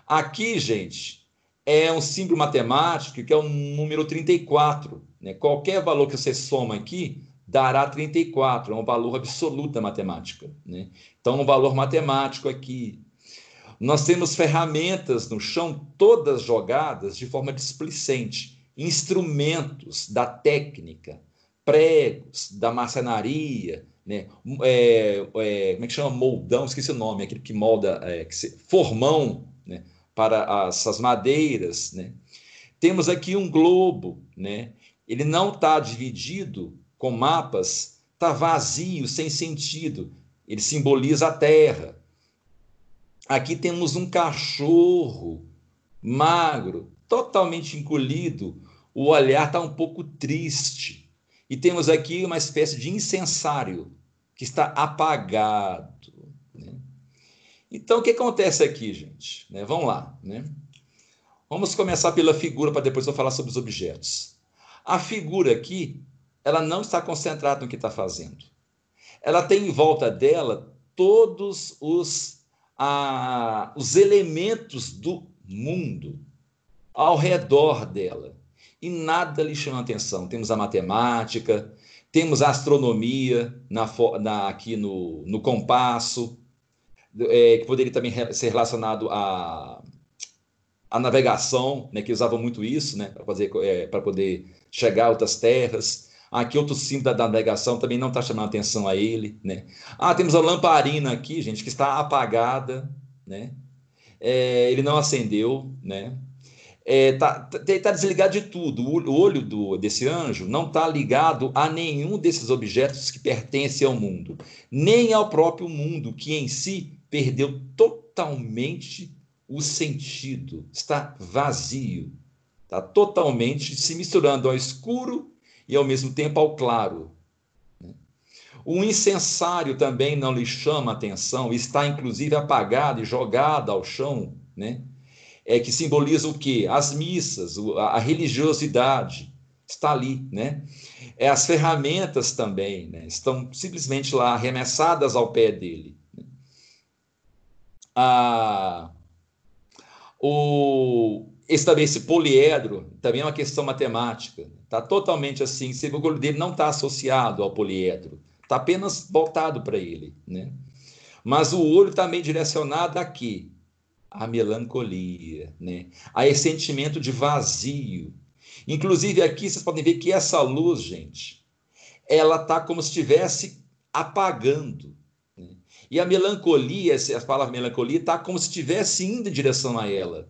Aqui, gente, é um símbolo matemático que é o número 34. Né? Qualquer valor que você soma aqui dará 34, é um valor absoluto da matemática. Né? Então, um valor matemático aqui. Nós temos ferramentas no chão, todas jogadas de forma displicente, instrumentos da técnica, pregos da marcenaria, né? É, é, como é que chama? Moldão, esqueci o nome, aquele que molda, é, que se, formão, né? para essas madeiras, né? Temos aqui um globo, né? Ele não está dividido com mapas, está vazio, sem sentido. Ele simboliza a terra. Aqui temos um cachorro magro, totalmente encolhido, o olhar está um pouco triste. E temos aqui uma espécie de incensário que está apagado. Né? Então, o que acontece aqui, gente? Né? Vamos lá. Né? Vamos começar pela figura para depois eu falar sobre os objetos. A figura aqui, ela não está concentrada no que está fazendo. Ela tem em volta dela todos os, a, os elementos do mundo ao redor dela e nada lhe chama atenção. Temos a matemática, temos a astronomia na, na, aqui no, no compasso, é, que poderia também ser relacionado à, navegação, né, que usava muito isso, né, para é, poder chegar a outras terras. Aqui outro símbolo da navegação também não está chamando atenção a ele, né? Ah, temos a lamparina aqui, gente, que está apagada, né? É, ele não acendeu, né? está é, tá, tá, tá desligado de tudo. O olho do, desse anjo não está ligado a nenhum desses objetos que pertencem ao mundo, nem ao próprio mundo, que em si perdeu totalmente o sentido, está vazio, está totalmente se misturando ao escuro e ao mesmo tempo ao claro. O incensário também não lhe chama atenção, está inclusive apagado e jogado ao chão, né? é, que simboliza o quê? As missas, a religiosidade está ali, né? É, as ferramentas também né? estão simplesmente lá arremessadas ao pé dele. Né? Ah, o, esse também, esse poliedro, também é uma questão matemática. Está totalmente assim, o olho dele não está associado ao poliedro, está apenas voltado para ele. Né? Mas o olho também tá direcionado aqui, a melancolia, né? a esse sentimento de vazio. Inclusive aqui vocês podem ver que essa luz, gente, ela está como se estivesse apagando. Né? E a melancolia, a palavra melancolia, está como se estivesse indo em direção a ela.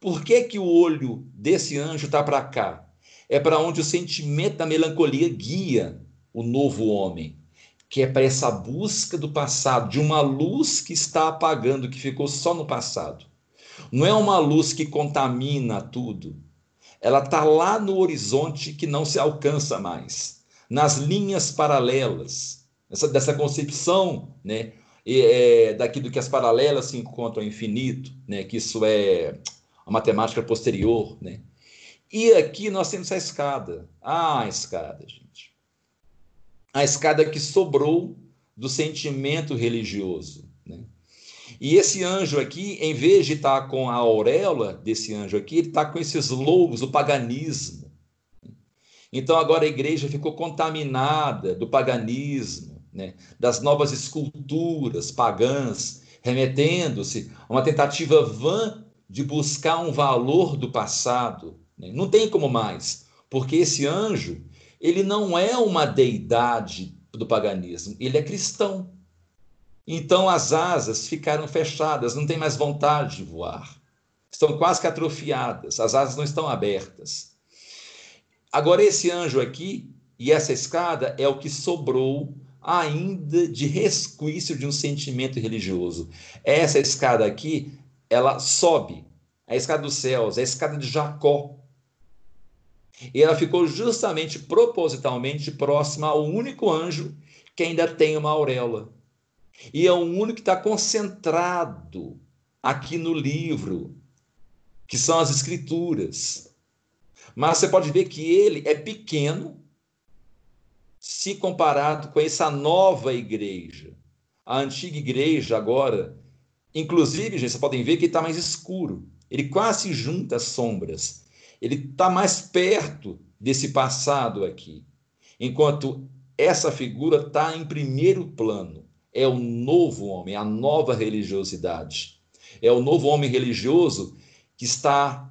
Por que, que o olho desse anjo está para cá? É para onde o sentimento da melancolia guia o novo homem que é para essa busca do passado, de uma luz que está apagando, que ficou só no passado. Não é uma luz que contamina tudo. Ela está lá no horizonte que não se alcança mais, nas linhas paralelas, essa, dessa concepção né, é, daquilo que as paralelas se encontram ao infinito, né, que isso é a matemática posterior. Né? E aqui nós temos a escada. Ah, a escada, gente a escada que sobrou do sentimento religioso. Né? E esse anjo aqui, em vez de estar com a auréola desse anjo aqui, ele está com esses lobos, o paganismo. Então agora a igreja ficou contaminada do paganismo, né? das novas esculturas pagãs, remetendo-se a uma tentativa vã de buscar um valor do passado. Né? Não tem como mais, porque esse anjo ele não é uma deidade do paganismo, ele é cristão. Então as asas ficaram fechadas, não tem mais vontade de voar. Estão quase que atrofiadas, as asas não estão abertas. Agora, esse anjo aqui e essa escada é o que sobrou ainda de resquício de um sentimento religioso. Essa escada aqui, ela sobe, a escada dos céus, a escada de Jacó, e ela ficou justamente propositalmente próxima ao único anjo que ainda tem uma auréola. E é o único que está concentrado aqui no livro, que são as escrituras. Mas você pode ver que ele é pequeno, se comparado com essa nova igreja. A antiga igreja agora, inclusive, gente, vocês podem ver que está mais escuro. Ele quase junta as sombras. Ele está mais perto desse passado aqui. Enquanto essa figura está em primeiro plano. É o novo homem, a nova religiosidade. É o novo homem religioso que está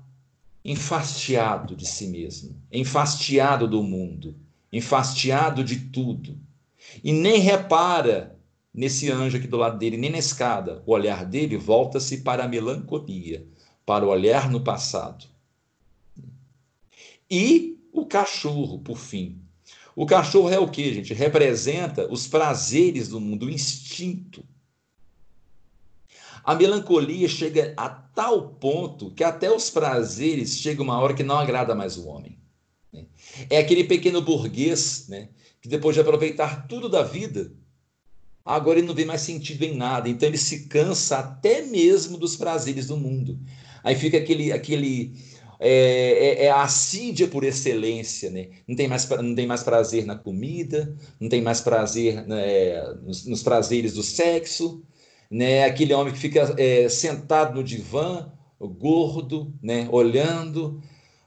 enfastiado de si mesmo, enfastiado do mundo, enfastiado de tudo. E nem repara nesse anjo aqui do lado dele, nem na escada. O olhar dele volta-se para a melancolia, para o olhar no passado. E o cachorro, por fim. O cachorro é o que, gente? Representa os prazeres do mundo, o instinto. A melancolia chega a tal ponto que até os prazeres chegam uma hora que não agrada mais o homem. Né? É aquele pequeno burguês né, que depois de aproveitar tudo da vida, agora ele não vê mais sentido em nada, então ele se cansa até mesmo dos prazeres do mundo. Aí fica aquele, aquele é, é, é, a assídia por excelência, né? Não tem mais, não tem mais prazer na comida, não tem mais prazer né, nos, nos, prazeres do sexo, né? Aquele homem que fica é, sentado no divã, gordo, né? Olhando,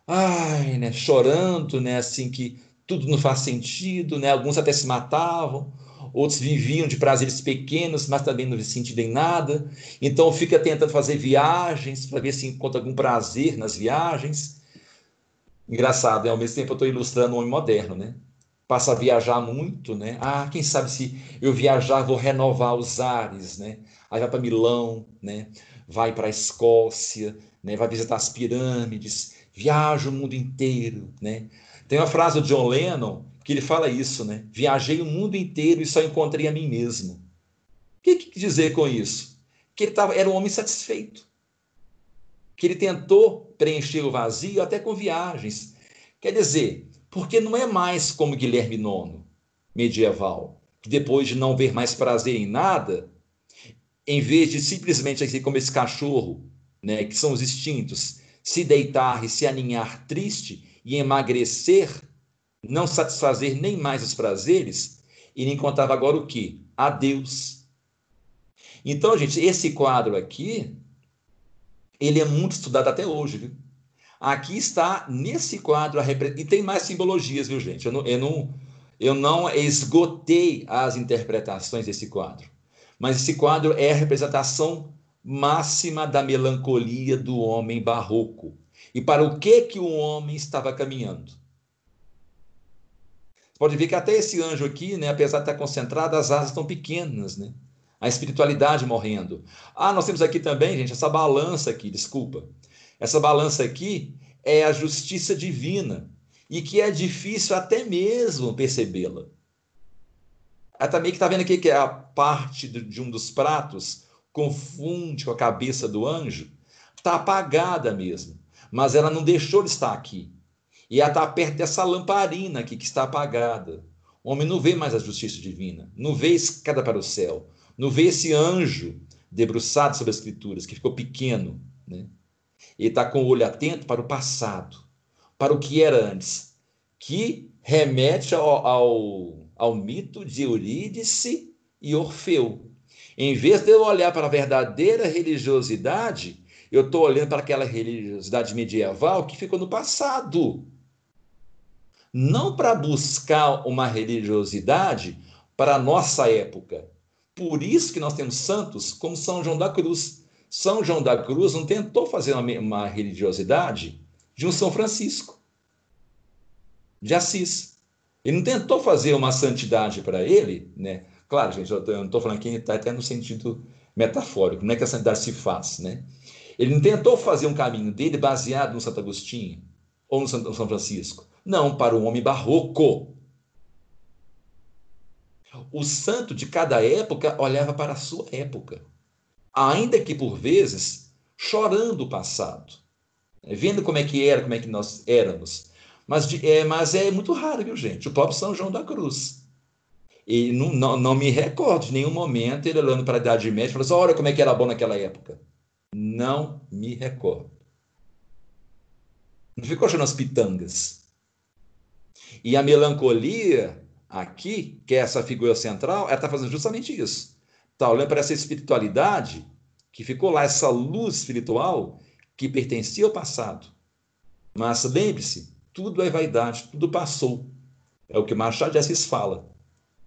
ai, né? Chorando, né? Assim que tudo não faz sentido, né? Alguns até se matavam, outros viviam de prazeres pequenos, mas também não sentido em nada. Então fica tentando fazer viagens para ver se encontra algum prazer nas viagens. Engraçado, né? ao mesmo tempo eu estou ilustrando um homem moderno, né? Passa a viajar muito, né? Ah, quem sabe se eu viajar vou renovar os ares, né? Aí vai para Milão, né? Vai para a Escócia, né? Vai visitar as pirâmides, viaja o mundo inteiro, né? Tem uma frase do John Lennon que ele fala isso, né? Viajei o mundo inteiro e só encontrei a mim mesmo. O que, que dizer com isso? Que ele tava, era um homem satisfeito. Que ele tentou preencher o vazio até com viagens. Quer dizer, porque não é mais como Guilherme IX, medieval, que depois de não ver mais prazer em nada, em vez de simplesmente assim como esse cachorro, né, que são os instintos, se deitar e se aninhar triste e emagrecer, não satisfazer nem mais os prazeres, ele encontrava agora o que? A Deus. Então, gente, esse quadro aqui, ele é muito estudado até hoje, viu? Aqui está, nesse quadro, a repre... e tem mais simbologias, viu, gente? Eu não, eu, não, eu não esgotei as interpretações desse quadro, mas esse quadro é a representação máxima da melancolia do homem barroco. E para o que que o homem estava caminhando? Pode ver que até esse anjo aqui, né, apesar de estar concentrado, as asas estão pequenas, né? A espiritualidade morrendo. Ah, nós temos aqui também, gente, essa balança aqui, desculpa. Essa balança aqui é a justiça divina e que é difícil até mesmo percebê-la. Ela também que está vendo aqui que é a parte de um dos pratos confunde com a cabeça do anjo, está apagada mesmo, mas ela não deixou de estar aqui. E ela está perto dessa lamparina aqui que está apagada. O homem não vê mais a justiça divina, não vê escada para o céu, não vê esse anjo debruçado sobre as escrituras, que ficou pequeno. Né? Ele está com o olho atento para o passado, para o que era antes, que remete ao, ao, ao mito de Eurídice e Orfeu. Em vez de eu olhar para a verdadeira religiosidade, eu estou olhando para aquela religiosidade medieval que ficou no passado não para buscar uma religiosidade para a nossa época. Por isso que nós temos santos como São João da Cruz. São João da Cruz não tentou fazer uma, religiosidade de um São Francisco de Assis. Ele não tentou fazer uma santidade para ele, né? Claro, gente, eu não estou falando aqui está até no sentido metafórico, não é que a santidade se faz, né? Ele não tentou fazer um caminho dele baseado no Santo Agostinho ou no São Francisco. Não para o homem barroco. O santo de cada época olhava para a sua época, ainda que por vezes chorando o passado, vendo como é que era, como é que nós éramos. Mas, é, mas é muito raro, viu, gente? O próprio São João da Cruz. E não, não, não me recordo de nenhum momento ele olhando para a Idade Média e falando assim: olha como é que era bom naquela época. Não me recordo. Não ficou achando as pitangas. E a melancolia aqui, que é essa figura central, ela está fazendo justamente isso. Está olhando para essa espiritualidade que ficou lá, essa luz espiritual que pertencia ao passado. Mas lembre-se, tudo é vaidade, tudo passou. É o que Machado de Assis fala.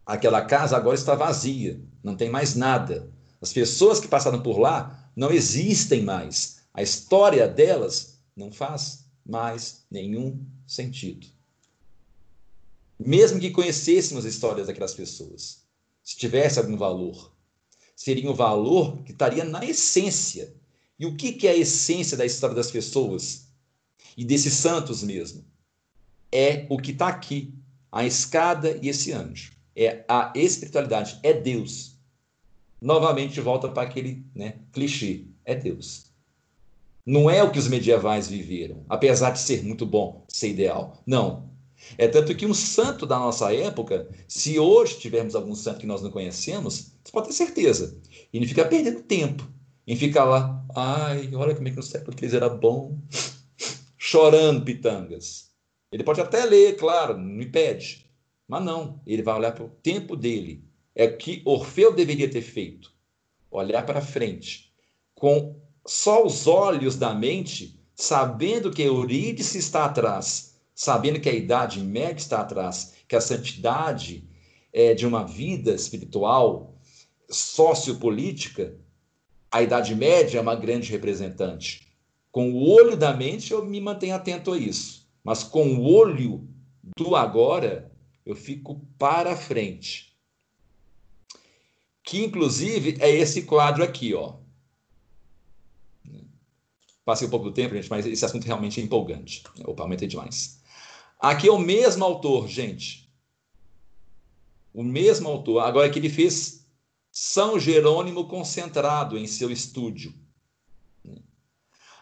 Aquela casa agora está vazia, não tem mais nada. As pessoas que passaram por lá não existem mais. A história delas não faz mais nenhum sentido. Mesmo que conhecêssemos a história daquelas pessoas, se tivesse algum valor, seria um valor que estaria na essência. E o que é a essência da história das pessoas e desses santos mesmo? É o que está aqui, a escada e esse anjo. É a espiritualidade, é Deus. Novamente volta para aquele né, clichê, é Deus. Não é o que os medievais viveram, apesar de ser muito bom, ser ideal. Não, é tanto que um santo da nossa época, se hoje tivermos algum santo que nós não conhecemos, você pode ter certeza. Ele fica perdendo tempo em ficar lá, ai, olha como é que no século XIII era bom, chorando pitangas. Ele pode até ler, claro, não impede, mas não, ele vai olhar para o tempo dele. É o que Orfeu deveria ter feito, olhar para frente, com só os olhos da mente, sabendo que Eurídice está atrás, sabendo que a idade média está atrás, que a santidade é, de uma vida espiritual, sociopolítica, a idade média é uma grande representante. Com o olho da mente, eu me mantenho atento a isso. Mas com o olho do agora, eu fico para frente. Que, inclusive, é esse quadro aqui, ó. Passei um pouco do tempo, gente, mas esse assunto realmente é empolgante. Opa, aumentei demais. Aqui é o mesmo autor, gente. O mesmo autor. Agora que ele fez São Jerônimo concentrado em seu estúdio.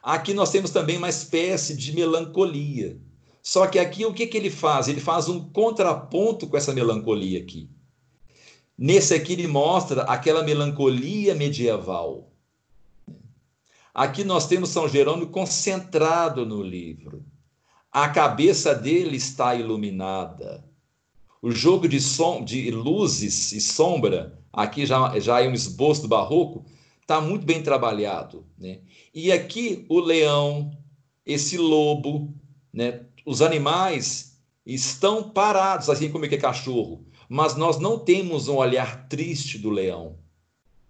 Aqui nós temos também uma espécie de melancolia. Só que aqui o que, que ele faz? Ele faz um contraponto com essa melancolia aqui. Nesse aqui ele mostra aquela melancolia medieval. Aqui nós temos São Jerônimo concentrado no livro. A cabeça dele está iluminada. O jogo de, som, de luzes e sombra, aqui já, já é um esboço do barroco, está muito bem trabalhado. Né? E aqui o leão, esse lobo, né? os animais estão parados, assim como é que é cachorro, mas nós não temos um olhar triste do leão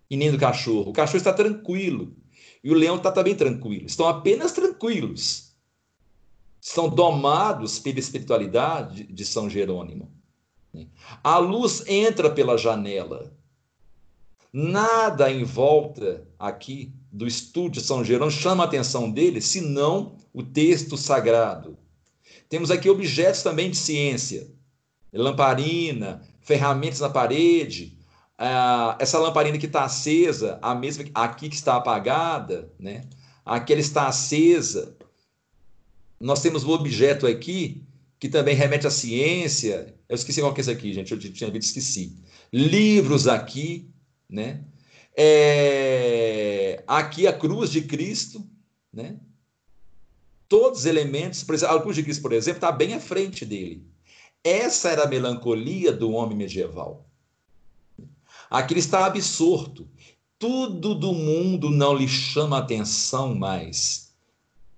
e nem do cachorro. O cachorro está tranquilo e o leão está também tranquilo, estão apenas tranquilos são domados pela espiritualidade de São Jerônimo. A luz entra pela janela. Nada em volta aqui do estúdio de São Jerônimo chama a atenção dele, senão o texto sagrado. Temos aqui objetos também de ciência, lamparina, ferramentas na parede, ah, essa lamparina que está acesa, a mesma aqui que está apagada, né? Aqui ela está acesa, nós temos o objeto aqui que também remete à ciência. Eu esqueci qual que é esse aqui, gente. Eu tinha visto, esqueci. Livros aqui, né? É... Aqui a cruz de Cristo, né? Todos os elementos, por exemplo, a cruz de Cristo, por exemplo, está bem à frente dele. Essa era a melancolia do homem medieval. Aqui ele está absorto. Tudo do mundo não lhe chama atenção mais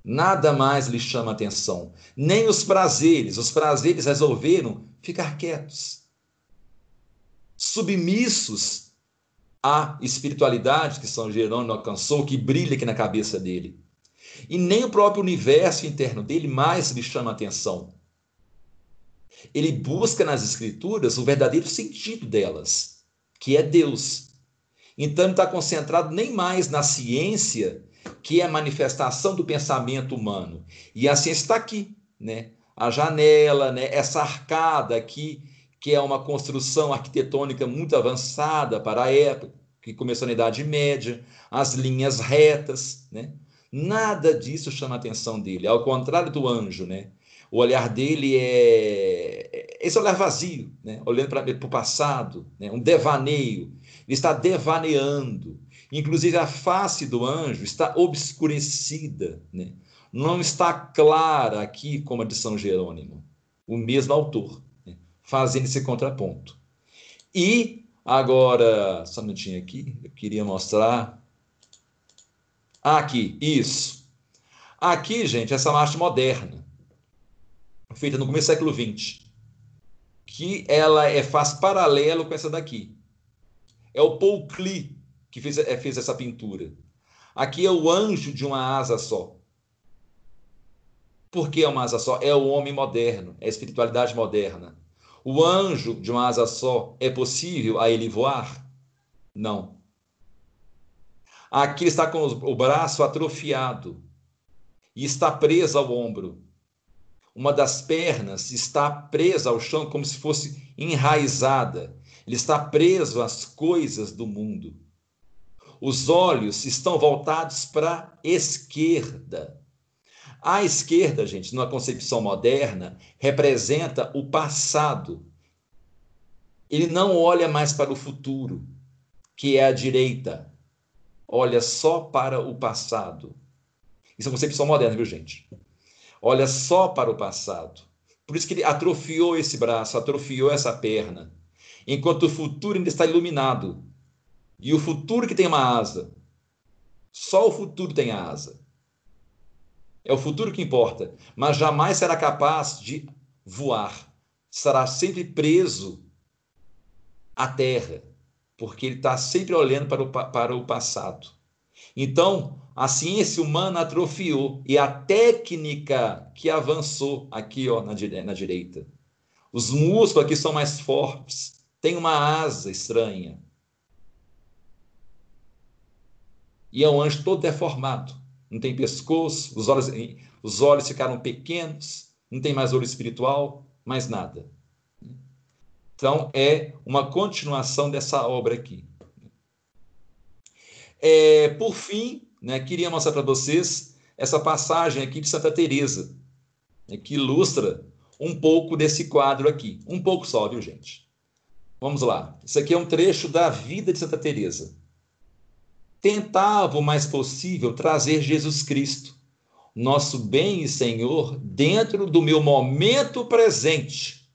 Nada mais lhe chama atenção, nem os prazeres. Os prazeres resolveram ficar quietos, submissos à espiritualidade que São Jerônimo alcançou, que brilha aqui na cabeça dele. E nem o próprio universo interno dele mais lhe chama atenção. Ele busca nas escrituras o verdadeiro sentido delas, que é Deus. Então ele está concentrado nem mais na ciência que é a manifestação do pensamento humano. E a ciência está aqui, né? A janela, né? essa arcada aqui, que é uma construção arquitetônica muito avançada para a época, que começou na Idade Média, as linhas retas, né? Nada disso chama a atenção dele, ao contrário do anjo, né? O olhar dele é, é esse olhar vazio, né? olhando para o passado, né? um devaneio. Ele está devaneando, Inclusive, a face do anjo está obscurecida, né? não está clara aqui como a de São Jerônimo, o mesmo autor. Né? fazendo esse contraponto. E agora, só um minutinho aqui, eu queria mostrar. Aqui, isso. Aqui, gente, essa arte moderna, feita no começo do século XX, que ela é, faz paralelo com essa daqui. É o Paul Klee que fez, é, fez essa pintura. Aqui é o anjo de uma asa só. Por que é uma asa só? É o homem moderno, é a espiritualidade moderna. O anjo de uma asa só, é possível a ele voar? Não. Aqui está com o braço atrofiado e está preso ao ombro. Uma das pernas está presa ao chão como se fosse enraizada. Ele está preso às coisas do mundo. Os olhos estão voltados para a esquerda. A esquerda, gente, numa concepção moderna, representa o passado. Ele não olha mais para o futuro, que é a direita. Olha só para o passado. Isso é uma concepção moderna, viu, gente? Olha só para o passado. Por isso que ele atrofiou esse braço, atrofiou essa perna. Enquanto o futuro ainda está iluminado. E o futuro que tem uma asa. Só o futuro tem a asa. É o futuro que importa. Mas jamais será capaz de voar. Estará sempre preso à terra. Porque ele está sempre olhando para o, para o passado. Então, a ciência humana atrofiou e a técnica que avançou aqui ó, na, na direita. Os músculos aqui são mais fortes, tem uma asa estranha. E é um anjo todo deformado. Não tem pescoço, os olhos, os olhos ficaram pequenos, não tem mais olho espiritual, mais nada. Então, é uma continuação dessa obra aqui. É, por fim, né, queria mostrar para vocês essa passagem aqui de Santa Teresa, né, que ilustra um pouco desse quadro aqui, um pouco só, viu, gente? Vamos lá. Isso aqui é um trecho da vida de Santa Teresa tentava o mais possível trazer Jesus Cristo, nosso bem e Senhor, dentro do meu momento presente.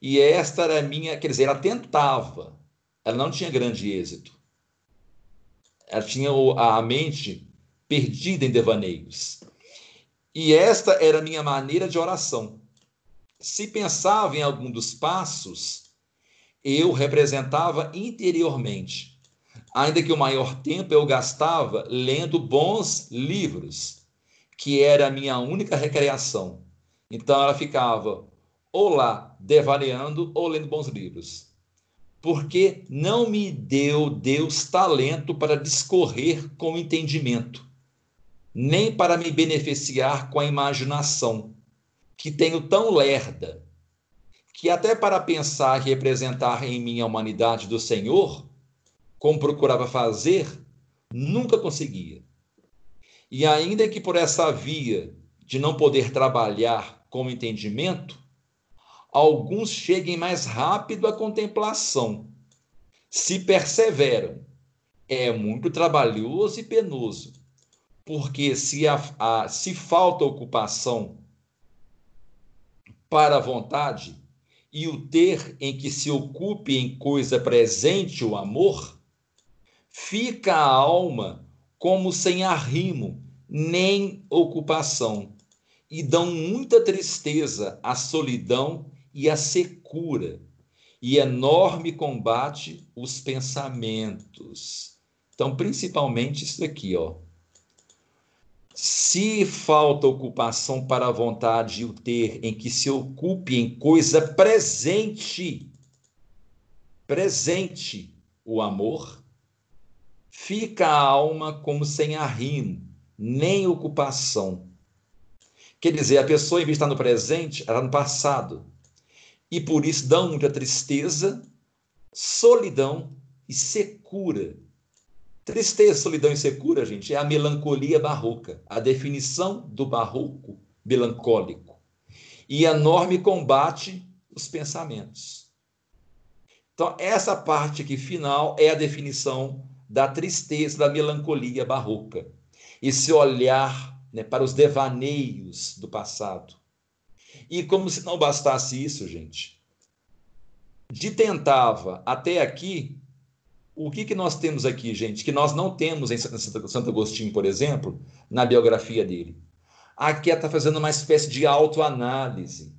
E esta era a minha, quer dizer, ela tentava, ela não tinha grande êxito. Ela tinha a mente perdida em devaneios. E esta era a minha maneira de oração. Se pensava em algum dos passos, eu representava interiormente ainda que o maior tempo eu gastava lendo bons livros, que era a minha única recreação. Então ela ficava ou lá devaneando ou lendo bons livros. Porque não me deu Deus talento para discorrer com entendimento, nem para me beneficiar com a imaginação, que tenho tão lerda, que até para pensar e representar em mim a humanidade do Senhor, como procurava fazer, nunca conseguia. E ainda que por essa via de não poder trabalhar com entendimento, alguns cheguem mais rápido à contemplação, se perseveram. É muito trabalhoso e penoso, porque se, a, a, se falta ocupação para a vontade e o ter em que se ocupe em coisa presente o amor, fica a alma como sem arrimo, nem ocupação, e dão muita tristeza à solidão e à secura, e enorme combate os pensamentos. Então, principalmente isso aqui, ó. Se falta ocupação para a vontade e o ter em que se ocupe em coisa presente, presente o amor, fica a alma como sem arrimo, nem ocupação. Quer dizer, a pessoa, em vez de estar no presente, ela está no passado. E por isso dão muita tristeza, solidão e secura. Tristeza, solidão e secura, gente, é a melancolia barroca, a definição do barroco melancólico. E enorme combate os pensamentos. Então, essa parte aqui final é a definição da tristeza, da melancolia barroca. Esse olhar né, para os devaneios do passado. E como se não bastasse isso, gente, de tentava até aqui, o que, que nós temos aqui, gente, que nós não temos em Santo Agostinho, por exemplo, na biografia dele? Aqui está fazendo uma espécie de autoanálise.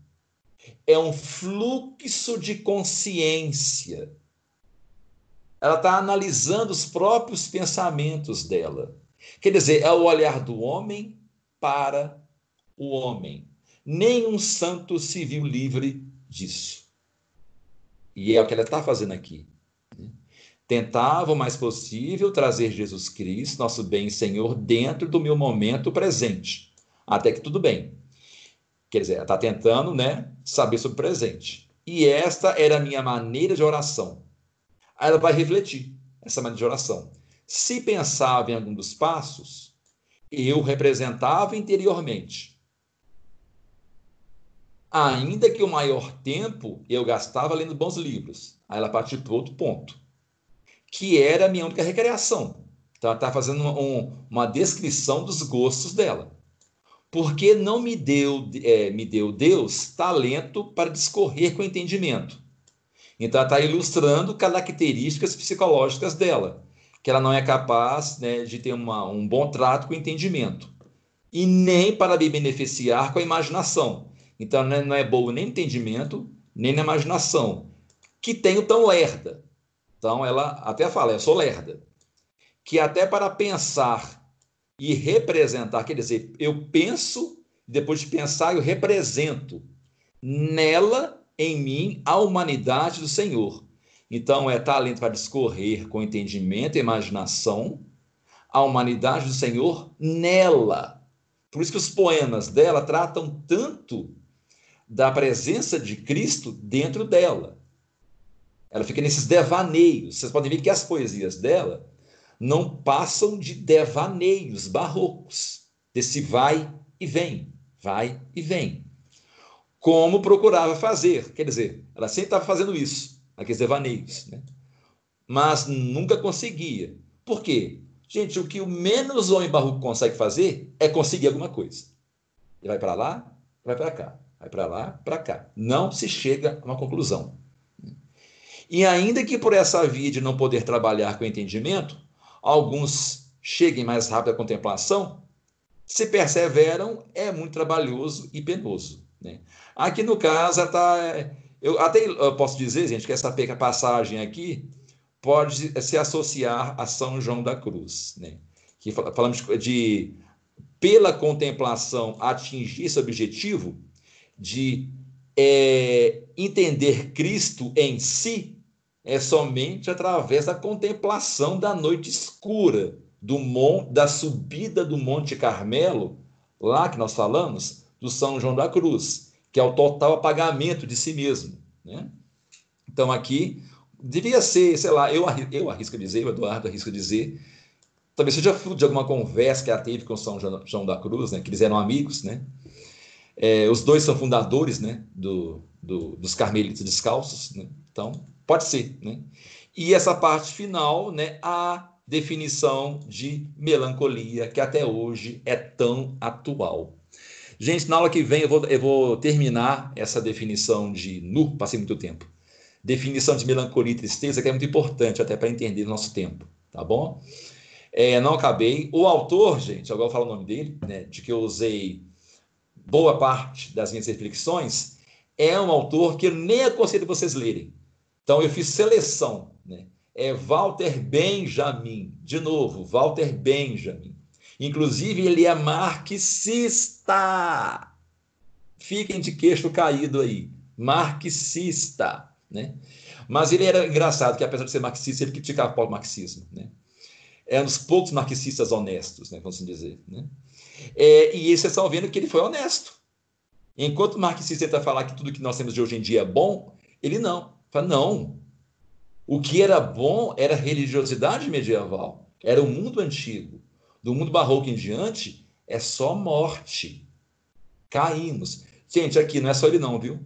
É um fluxo de consciência. Ela está analisando os próprios pensamentos dela. Quer dizer, é o olhar do homem para o homem. Nenhum santo se viu livre disso. E é o que ela está fazendo aqui. Né? Tentava o mais possível trazer Jesus Cristo, nosso bem Senhor, dentro do meu momento presente. Até que tudo bem. Quer dizer, ela está tentando né, saber sobre o presente. E esta era a minha maneira de oração. Aí ela vai refletir essa maneira de oração. Se pensava em algum dos passos, eu representava interiormente. Ainda que o maior tempo eu gastava lendo bons livros. Aí ela partiu para outro ponto, que era a minha única recreação. Então ela está fazendo um, uma descrição dos gostos dela. Porque não me deu, é, me deu Deus talento para discorrer com entendimento. Então ela está ilustrando características psicológicas dela que ela não é capaz né, de ter uma, um bom trato com o entendimento. E nem para me beneficiar com a imaginação. Então, né, não é boa nem no entendimento, nem na imaginação. Que tenho tão lerda. Então, ela até fala, eu sou lerda. Que até para pensar e representar, quer dizer, eu penso, depois de pensar, eu represento nela, em mim, a humanidade do Senhor. Então, é talento para discorrer com entendimento e imaginação a humanidade do Senhor nela. Por isso que os poemas dela tratam tanto da presença de Cristo dentro dela. Ela fica nesses devaneios. Vocês podem ver que as poesias dela não passam de devaneios barrocos, desse vai e vem, vai e vem. Como procurava fazer, quer dizer, ela sempre estava fazendo isso aqueles devaneios, né? Mas nunca conseguia. Por quê? Gente, o que o menos homem barroco consegue fazer é conseguir alguma coisa. Ele vai para lá, vai para cá, vai para lá, para cá. Não se chega a uma conclusão. E ainda que por essa via de não poder trabalhar com entendimento, alguns cheguem mais rápido à contemplação, se perseveram, é muito trabalhoso e penoso. Né? Aqui no caso, está eu até eu posso dizer, gente, que essa passagem aqui pode se associar a São João da Cruz, né? Que falamos de pela contemplação atingir esse objetivo de é, entender Cristo em si é somente através da contemplação da noite escura, do mon, da subida do Monte Carmelo, lá que nós falamos, do São João da Cruz que é o total apagamento de si mesmo. Né? Então, aqui, devia ser, sei lá, eu, eu arrisco dizer, o Eduardo arrisca dizer, talvez seja fruto de alguma conversa que ela teve com São João da Cruz, né, que eles eram amigos, né? É, os dois são fundadores né, do, do, dos Carmelitas Descalços, né? então pode ser. Né? E essa parte final, né, a definição de melancolia, que até hoje é tão atual. Gente, na aula que vem eu vou, eu vou terminar essa definição de nu, passei muito tempo. Definição de melancolia e tristeza, que é muito importante até para entender o nosso tempo, tá bom? É, não acabei. O autor, gente, agora eu falo o nome dele, né, de que eu usei boa parte das minhas reflexões, é um autor que eu nem aconselho vocês lerem. Então eu fiz seleção, né? É Walter Benjamin, de novo, Walter Benjamin. Inclusive, ele é marxista. Fiquem de queixo caído aí. Marxista. Né? Mas ele era engraçado, que apesar de ser marxista, ele criticava o marxismo. Né? É um dos poucos marxistas honestos, né, vamos assim dizer. Né? É, e vocês estão vendo que ele foi honesto. Enquanto o marxista tenta falar que tudo que nós temos de hoje em dia é bom, ele não. Fala, não. O que era bom era a religiosidade medieval, era o mundo antigo do mundo barroco em diante, é só morte. Caímos. Gente, aqui não é só ele não, viu?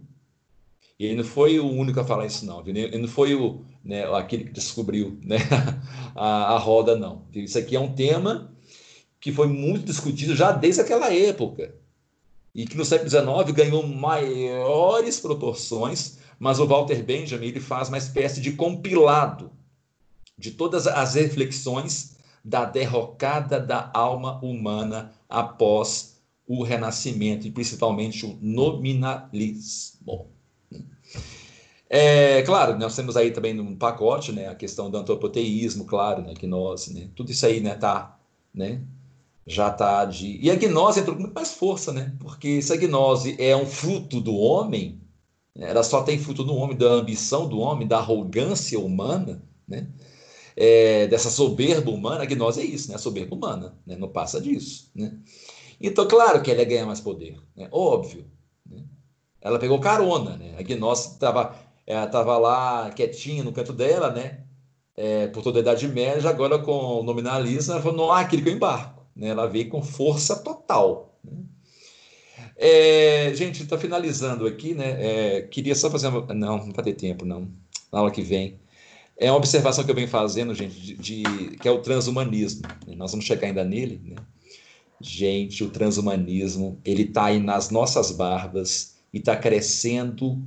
Ele não foi o único a falar isso, não. Viu? Ele não foi o, né, aquele que descobriu né, a, a roda, não. Isso aqui é um tema que foi muito discutido já desde aquela época. e que no século XIX ganhou maiores proporções, mas o Walter Benjamin ele faz uma espécie de compilado de todas as reflexões da derrocada da alma humana após o Renascimento e principalmente o nominalismo. É, claro, nós temos aí também no pacote né, a questão do antropoteísmo, claro, né, gnose, né, tudo isso aí né, tá, né, já está de. E a gnose entrou com muito mais força, né? Porque se a gnose é um fruto do homem, né, ela só tem fruto do homem, da ambição do homem, da arrogância humana, né? É, dessa soberba humana, a gnose é isso, né? A soberba humana, né? não passa disso, né? Então, claro que ela ia ganhar mais poder, né? óbvio. Né? Ela pegou carona, né? A gnose estava tava lá quietinha no canto dela, né? É, por toda a Idade Média, agora com o nominalismo, ela falou, não aquele que eu embarco. Né? Ela veio com força total. Né? É, gente, está finalizando aqui, né? É, queria só fazer uma... Não, não vai ter tempo, não. Na aula que vem. É uma observação que eu venho fazendo, gente, de, de que é o transhumanismo. Nós vamos chegar ainda nele, né? Gente, o transhumanismo, ele está aí nas nossas barbas e está crescendo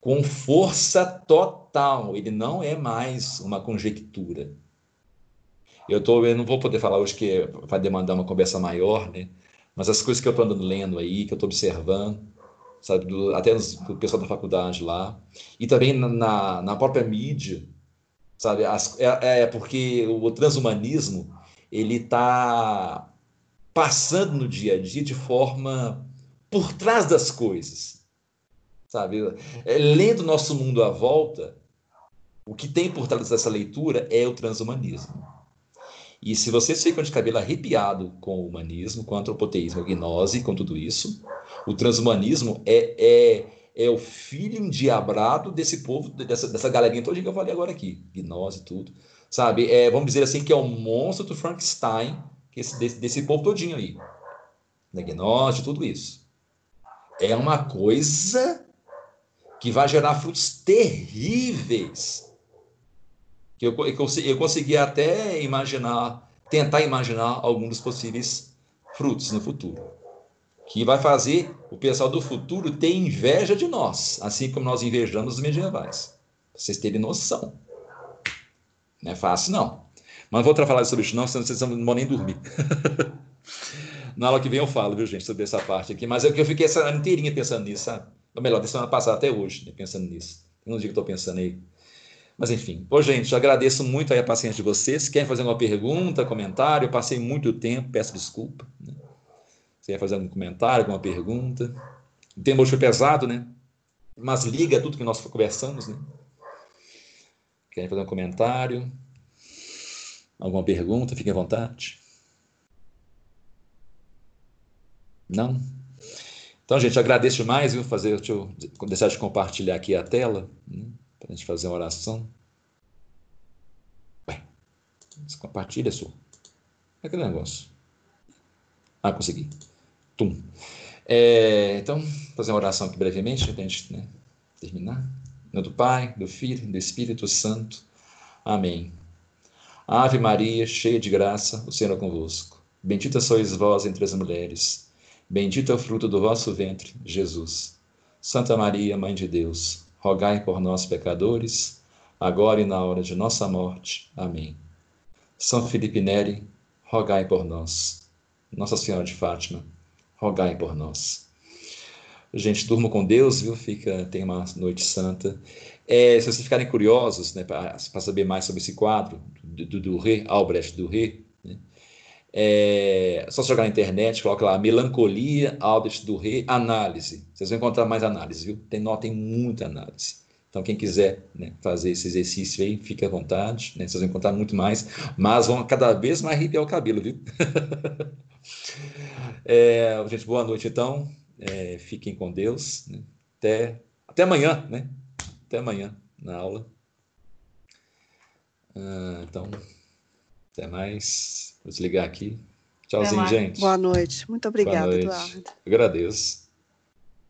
com força total. Ele não é mais uma conjectura. Eu, tô, eu não vou poder falar hoje que vai demandar uma conversa maior, né? Mas as coisas que eu estou andando lendo aí, que eu estou observando, sabe, do, até do pessoal da faculdade lá, e também na, na própria mídia, sabe, as, é, é, porque o transhumanismo ele está passando no dia a dia de forma por trás das coisas, sabe, é, lendo nosso mundo à volta, o que tem por trás dessa leitura é o transhumanismo. E se vocês ficam de cabelo arrepiado com o humanismo, com o antropoteísmo, a gnose, com tudo isso, o transhumanismo é, é, é o filho endiabrado desse povo, dessa, dessa galerinha toda que eu falei agora aqui, gnose tudo, sabe? É, vamos dizer assim que é o monstro do Frankenstein esse, desse, desse povo todinho aí, da gnose, tudo isso. É uma coisa que vai gerar frutos terríveis que eu, eu, eu consegui até imaginar, tentar imaginar alguns dos possíveis frutos no futuro. Que vai fazer o pessoal do futuro ter inveja de nós, assim como nós invejamos os medievais. vocês terem noção. Não é fácil, não. Mas não vou falar sobre isso, não, senão vocês não vão nem dormir. Na aula que vem eu falo, viu, gente, sobre essa parte aqui. Mas é que eu fiquei essa inteirinha pensando nisso, sabe? Ou melhor, da semana passada até hoje, né, pensando nisso. Tem um dia que eu estou pensando aí mas enfim, pô, gente, agradeço muito a paciência de vocês. Querem fazer uma pergunta, comentário? Eu passei muito tempo, peço desculpa. Né? Você quer fazer algum comentário, alguma pergunta? O tema hoje foi pesado, né? Mas liga tudo que nós conversamos, né? Querem fazer um comentário? Alguma pergunta? Fiquem à vontade. Não? Então, gente, agradeço demais, viu? Fazer, deixa eu deixar de compartilhar aqui a tela. Né? para a gente fazer uma oração. Ué, compartilha, sua. É aquele negócio. Ah, consegui. Tum. É, então, fazer uma oração aqui brevemente, para a gente né, terminar. Nome do Pai, do Filho do Espírito Santo. Amém. Ave Maria, cheia de graça, o Senhor é convosco. Bendita sois vós entre as mulheres. Bendito é o fruto do vosso ventre, Jesus. Santa Maria, Mãe de Deus rogai por nós, pecadores, agora e na hora de nossa morte. Amém. São Felipe Neri, rogai por nós. Nossa Senhora de Fátima, rogai por nós. Gente, durma com Deus, viu? Fica, tem uma noite santa. É, se vocês ficarem curiosos, né, para saber mais sobre esse quadro do, do, Rê, Albrecht do Rê, né, é só jogar na internet, coloca lá Melancolia, Albert do Rei, análise. Vocês vão encontrar mais análise, viu? Tem, nota, tem muita análise. Então, quem quiser né, fazer esse exercício aí, fique à vontade. Né? Vocês vão encontrar muito mais, mas vão cada vez mais arrepiar o cabelo, viu? é, gente, boa noite, então. É, fiquem com Deus. Né? Até, até amanhã, né? Até amanhã na aula. Ah, então, até mais. Vou desligar aqui. Tchauzinho, gente. Boa noite. Muito obrigada, Eduardo. Agradeço.